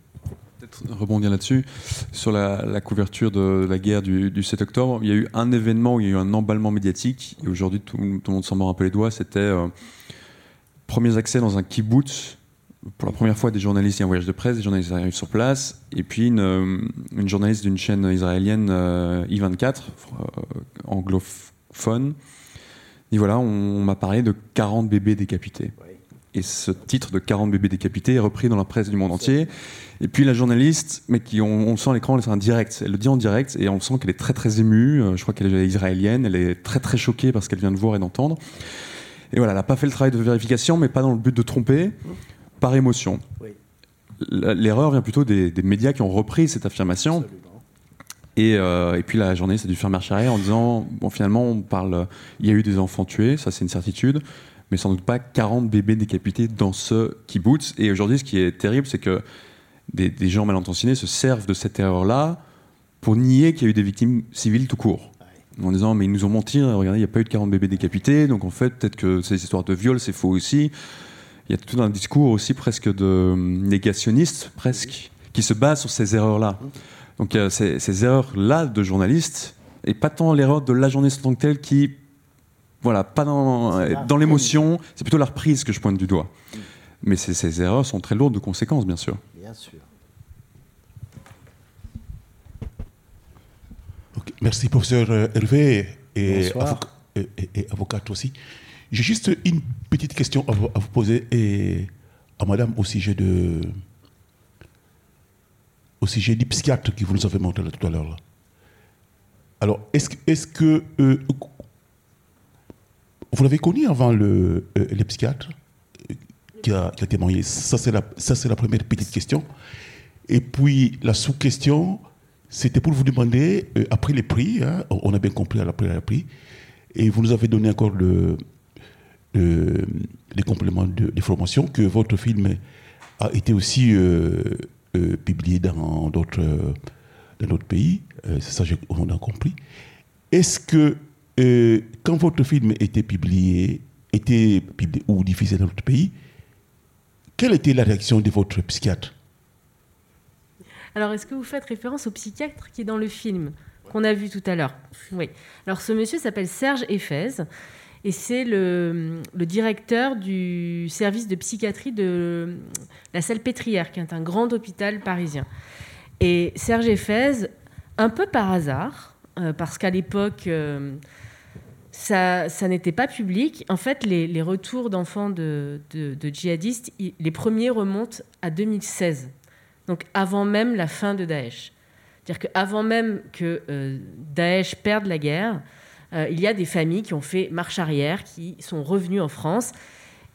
Peut-être rebondir là-dessus, sur la, couverture de la guerre du, 7 octobre, il y a eu un événement où il y a eu un emballement médiatique, et aujourd'hui tout, le monde s'en mord un peu les doigts, c'était euh, premiers accès dans un kibbutz, pour la première fois des journalistes, et un voyage de presse, des journalistes arrivent sur place, et puis une, euh, journaliste d'une chaîne israélienne, euh, I24, anglophone, et voilà, on, m'a parlé de 40 bébés décapités. Et ce titre de 40 bébés décapités est repris dans la presse du monde entier. Et puis la journaliste, mais qui on, sent l'écran, c'est un direct. Elle le dit en direct et on sent qu'elle est très très émue. Euh, je crois qu'elle est israélienne. Elle est très très choquée parce qu'elle vient de voir et d'entendre. Et voilà, elle n'a pas fait le travail de vérification, mais pas dans le but de tromper, par émotion. L'erreur vient plutôt des, médias qui ont repris cette affirmation. Euh, et, puis la journée, ça a dû faire marche arrière en disant bon, finalement, on parle, il y a eu des enfants tués, ça c'est une certitude, mais sans doute pas 40 bébés décapités dans ce kibbutz. Et aujourd'hui, ce qui est terrible, c'est que des, gens mal intentionnés se servent de cette erreur-là pour nier qu'il y a eu des victimes civiles tout court. En disant, mais ils nous ont menti, regardez, il n'y a pas eu de 40 bébés décapités, donc en fait, peut-être que ces histoires de viol, c'est faux aussi. Il y a tout un discours aussi presque de négationniste, presque, qui se base sur ces erreurs-là. Donc ces, ces erreurs-là de journalistes, et pas tant l'erreur de la journaliste en tant que telle qui, voilà, pas dans, dans l'émotion, c'est plutôt la reprise que je pointe du doigt. Mm. Mais ces, erreurs sont très lourdes de conséquences, bien sûr. Bien sûr. Merci, professeur euh, Hervé, et, et, avocate aussi. J'ai juste une petite question à vous, à vous poser, et à madame au sujet de au sujet du psychiatre qui vous nous avez montré tout à l'heure. Alors, est-ce est que euh, vous l'avez connu avant le, euh, le psychiatre euh, qui a, témoigné? Ça, c'est la, la première petite question. Et puis, la sous-question, c'était pour vous demander, après les prix, hein, on a bien compris après les prix, et vous nous avez donné encore le, les compléments de, formation, que votre film a été aussi publié dans d'autres dans d'autres pays. Euh, c'est ça qu'on a compris. Est-ce que euh, quand votre film était publié, était publié ou diffusé dans d'autres pays, quelle était la réaction de votre psychiatre? Alors, est-ce que vous faites référence au psychiatre qui est dans le film qu'on a vu tout à l'heure? Oui. Alors, ce monsieur s'appelle Serge Eiffez. Et c'est le, directeur du service de psychiatrie de la Salpêtrière, qui est un grand hôpital parisien. Et Serge Eiffez, un peu par hasard, euh, parce qu'à l'époque, euh, ça, n'était pas public. En fait, les, retours d'enfants de, djihadistes, les premiers remontent à 2016, donc avant même la fin de Daesh. C'est-à-dire qu'avant même que euh, Daesh perde la guerre, euh, il y a des familles qui ont fait marche arrière, qui sont revenues en France,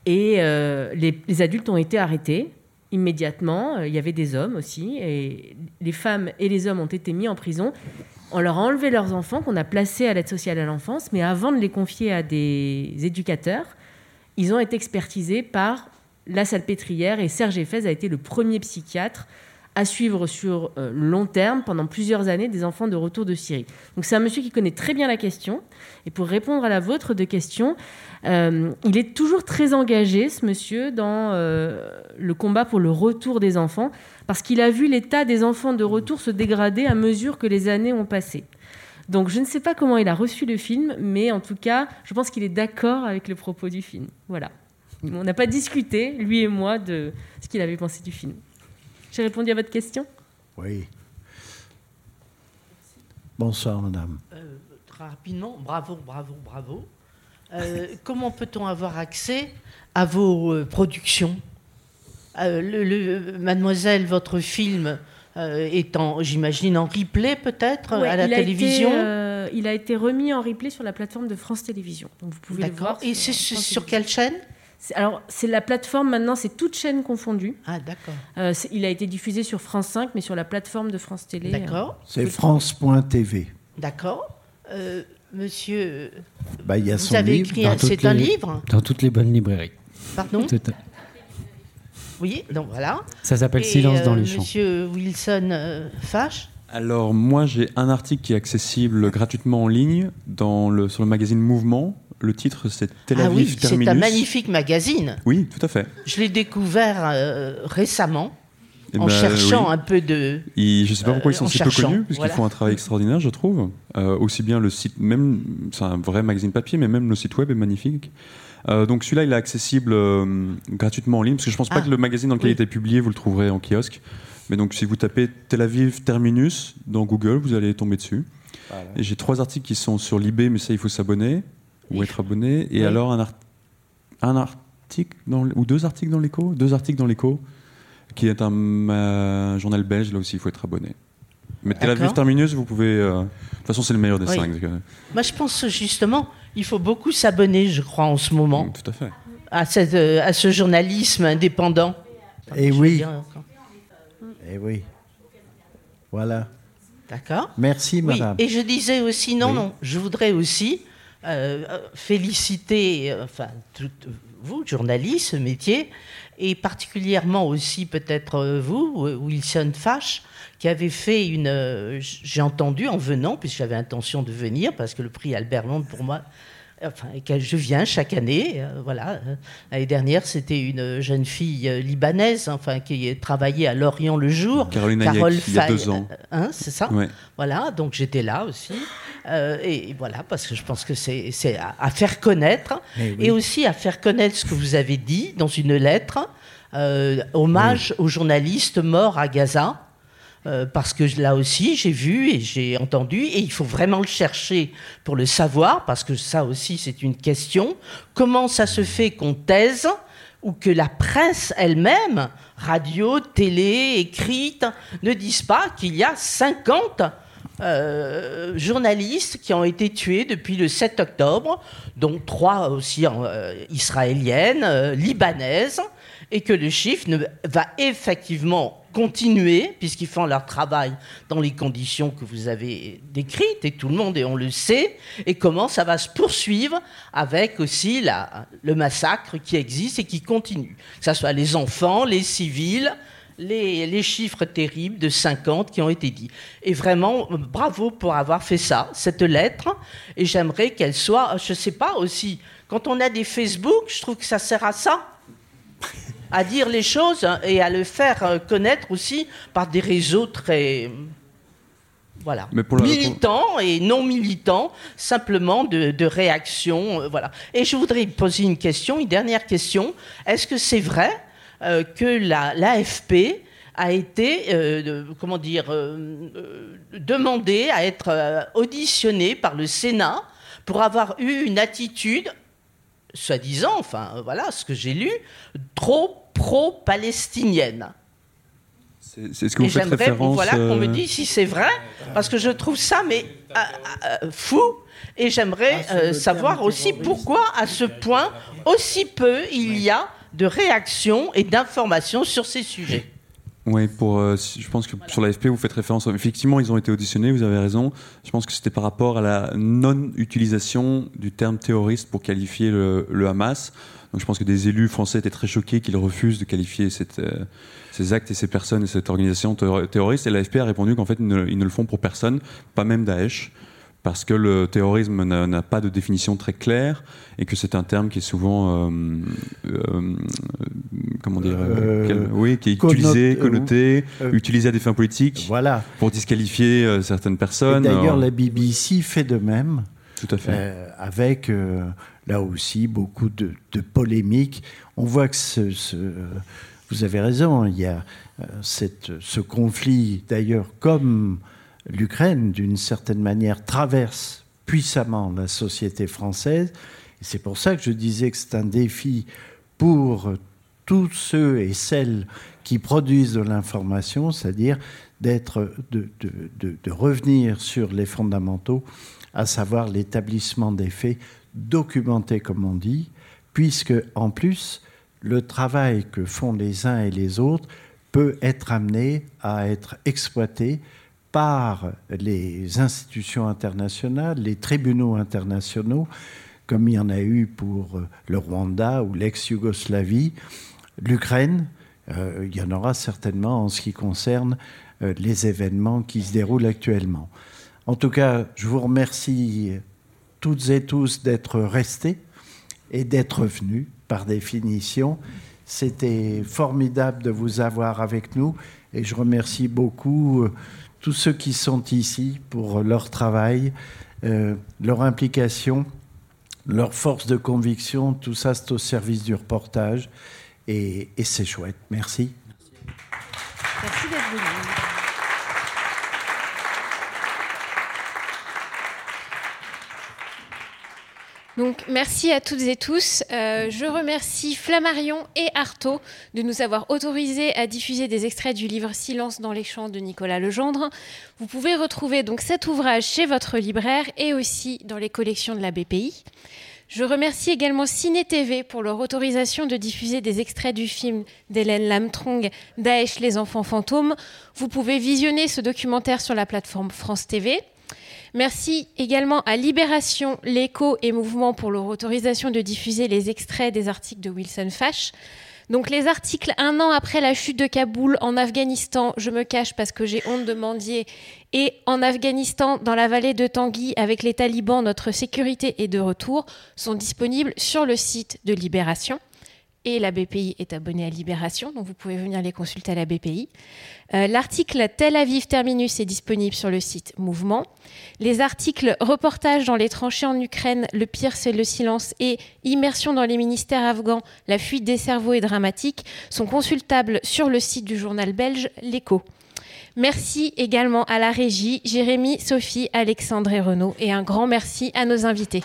et euh, les, adultes ont été arrêtés immédiatement. Il y avait des hommes aussi, et les femmes et les hommes ont été mis en prison. On leur a enlevé leurs enfants qu'on a placés à l'aide sociale à l'enfance, mais avant de les confier à des éducateurs, ils ont été expertisés par la salpêtrière et Serge Eiffez a été le premier psychiatre à suivre sur euh, long terme, pendant plusieurs années, des enfants de retour de Syrie. Donc c'est un monsieur qui connaît très bien la question. Et pour répondre à la vôtre de question, euh, il est toujours très engagé, ce monsieur, dans euh, le combat pour le retour des enfants, parce qu'il a vu l'état des enfants de retour se dégrader à mesure que les années ont passé. Donc je ne sais pas comment il a reçu le film, mais en tout cas, je pense qu'il est d'accord avec le propos du film. Voilà. On n'a pas discuté, lui et moi, de ce qu'il avait pensé du film. J'ai répondu à votre question Oui. Bonsoir, madame. Euh, très rapidement, bravo, bravo, bravo. Euh, comment peut-on avoir accès à vos euh, productions? Le, Mademoiselle, votre film est en, j'imagine, en replay peut-être à la télévision? Il a été remis en replay sur la plateforme de France Télévisions. Donc vous pouvez le voir. Et c'est sur quelle chaîne? Alors, c'est la plateforme maintenant, c'est toute chaîne confondue. Ah, d'accord. Euh, il a été diffusé sur France 5, mais sur la plateforme de France Télé. D'accord. C'est France.tv. D'accord. Euh, monsieur, bah, y a vous avez écrit, c'est un livre Dans toutes les bonnes librairies. Pardon Oui, donc voilà. Ça s'appelle Silence dans euh, les champs. Monsieur Wilson Fache alors moi j'ai un article qui est accessible gratuitement en ligne dans le, sur le magazine Mouvement le titre, c'est Tel Aviv ah oui, C'est un magnifique magazine. Oui, tout à fait. Je l'ai découvert euh, récemment. Eh en ben, cherchant un peu de. je ne sais pas pourquoi ils sont si peu connus, puisqu'ils font un travail extraordinaire, je trouve. Euh, aussi bien le site, même, c'est un vrai magazine papier, mais même le site web est magnifique. Euh, donc celui-là, il est accessible gratuitement en ligne, parce que je ne pense pas ah, que le magazine dans lequel il était publié, vous le trouverez en kiosque. Mais donc si vous tapez Tel Aviv Terminus dans Google, vous allez tomber dessus. Et j'ai trois articles qui sont sur l'IB, mais ça, il faut s'abonner ou être abonné. Et alors, un, un article dans, ou deux articles dans l'écho? Deux articles dans l'écho, qui est un, journal belge, là aussi, il faut être abonné. Mais Tel Aviv Terminus, vous pouvez. Euh, de toute façon, c'est le meilleur des cinq. Moi, je pense justement, il faut beaucoup s'abonner, je crois, en ce moment. Tout à fait. À, cette, euh, à ce journalisme indépendant. Et eh oui. Eh oui. Voilà. D'accord. Merci, madame. Et je disais aussi, non, non, je voudrais aussi euh, féliciter euh, enfin, vous, journalistes, ce métier, et particulièrement aussi peut-être euh, vous, Wilson Fash, qui avez fait une... J'ai entendu en venant, puisque j'avais intention de venir, parce que le prix Albert Londres, pour moi, enfin, je viens chaque année. Euh, voilà. L'année dernière, c'était une jeune fille euh, libanaise, enfin, qui travaillait à Lorient le jour. Caroline Carole il y a deux ans. Hein, c'est ça Voilà, donc j'étais là aussi. Euh, et voilà, parce que je pense que c'est à, faire connaître. Eh et aussi à faire connaître ce que vous avez dit dans une lettre. hommage aux journalistes morts à Gaza. Euh, parce que là aussi, j'ai vu et j'ai entendu, et il faut vraiment le chercher pour le savoir, parce que ça aussi, c'est une question. Comment ça se fait qu'on taise ou que la presse elle-même, radio, télé, écrite, ne dise pas qu'il y a 50 euh, journalistes qui ont été tués depuis le 7 octobre, dont trois aussi euh, israéliennes, libanaises, et que le chiffre ne, va effectivement continuer, puisqu'ils font leur travail dans les conditions que vous avez décrites, et tout le monde, et on le sait, et comment ça va se poursuivre avec aussi le massacre qui existe et qui continue. Que ce soit les enfants, les civils, les, les, chiffres terribles de 50 qui ont été dits. Et vraiment, bravo pour avoir fait ça, cette lettre, et j'aimerais qu'elle soit, je ne sais pas aussi, quand on a des Facebook, je trouve que ça sert à ça à dire les choses et à le faire euh, connaître aussi par des réseaux très voilà. militants et non militants, simplement de, de réaction. voilà. Et je voudrais poser une question, une dernière question. Est-ce que c'est vrai que l'AFP a été, comment dire, demandé à être auditionné par le Sénat pour avoir eu une attitude, soi-disant, enfin voilà ce que j'ai lu, trop pro-palestinienne. C'est ce que vous faites référence. Voilà qu'on me euh, dise si c'est vrai, parce que je trouve ça mais euh, euh, fou. Et j'aimerais ah, savoir aussi pourquoi, à ce point, aussi peu il y a de réactions et d'informations sur ces sujets. Oui, pour, euh, je pense que sur l'AFP, vous faites référence. Effectivement, ils ont été auditionnés, vous avez raison. Je pense que c'était par rapport à la non-utilisation du terme terroriste pour qualifier le, Hamas. Donc je pense que des élus français étaient très choqués qu'ils refusent de qualifier euh, ces actes et ces personnes et cette organisation terroriste. Et l'AFP a répondu qu'en fait, ils ne, ils ne, le font pour personne, pas même Daesh parce que le terrorisme n'a pas de définition très claire et que c'est un terme qui est souvent, euh, euh, comment dire, euh, oui, qui est utilisé, connoté, utilisé à des fins politiques, voilà. pour disqualifier certaines personnes. D'ailleurs, la BBC fait de même. Tout à fait. avec là aussi beaucoup de, polémiques. On voit que ce, vous avez raison, il y a cette, ce conflit d'ailleurs comme l'Ukraine, d'une certaine manière, traverse puissamment la société française. c'est pour ça que je disais que c'est un défi pour tous ceux et celles qui produisent de l'information, c'est-à-dire de, revenir sur les fondamentaux, à savoir l'établissement des faits documentés, comme on dit, puisque en plus, le travail que font les uns et les autres peut être amené à être exploité par les institutions internationales, les tribunaux internationaux, comme il y en a eu pour le Rwanda ou l'ex-Yougoslavie, l'Ukraine, euh, il y en aura certainement en ce qui concerne euh, les événements qui se déroulent actuellement. En tout cas, je vous remercie toutes et tous d'être restés et d'être venus par définition. C'était formidable de vous avoir avec nous et je remercie beaucoup euh, tous ceux qui sont ici pour leur travail, euh, leur implication, leur force de conviction, tout ça c'est au service du reportage et, et c'est chouette. Merci. Merci d'être venu. Donc, merci à toutes et tous. Euh, je remercie Flammarion et Artaud de nous avoir autorisés à diffuser des extraits du livre Silence dans les champs de Nicolas Legendre. Vous pouvez retrouver donc cet ouvrage chez votre libraire et aussi dans les collections de la BPI. Je remercie également Ciné TV pour leur autorisation de diffuser des extraits du film d'Hélène Lamtrong, Daesh les enfants fantômes. Vous pouvez visionner ce documentaire sur la plateforme France TV. Merci également à Libération, l'écho et Mouvement pour leur autorisation de diffuser les extraits des articles de Wilson Fash. Donc les articles un an après la chute de Kaboul en Afghanistan, je me cache parce que j'ai honte de mendier, et en Afghanistan, dans la vallée de Tanguy, avec les talibans, notre sécurité est de retour, sont disponibles sur le site de Libération et la BPI est abonnée à Libération, donc vous pouvez venir les consulter à la BPI. Euh, l'article Tel Aviv Terminus est disponible sur le site Mouvement. Les articles Reportage dans les tranchées en Ukraine, Le pire c'est le silence et Immersion dans les ministères afghans, la fuite des cerveaux est dramatique sont consultables sur le site du journal belge L'Echo. Merci également à la régie, Jérémy, Sophie, Alexandre et Renaud, et un grand merci à nos invités.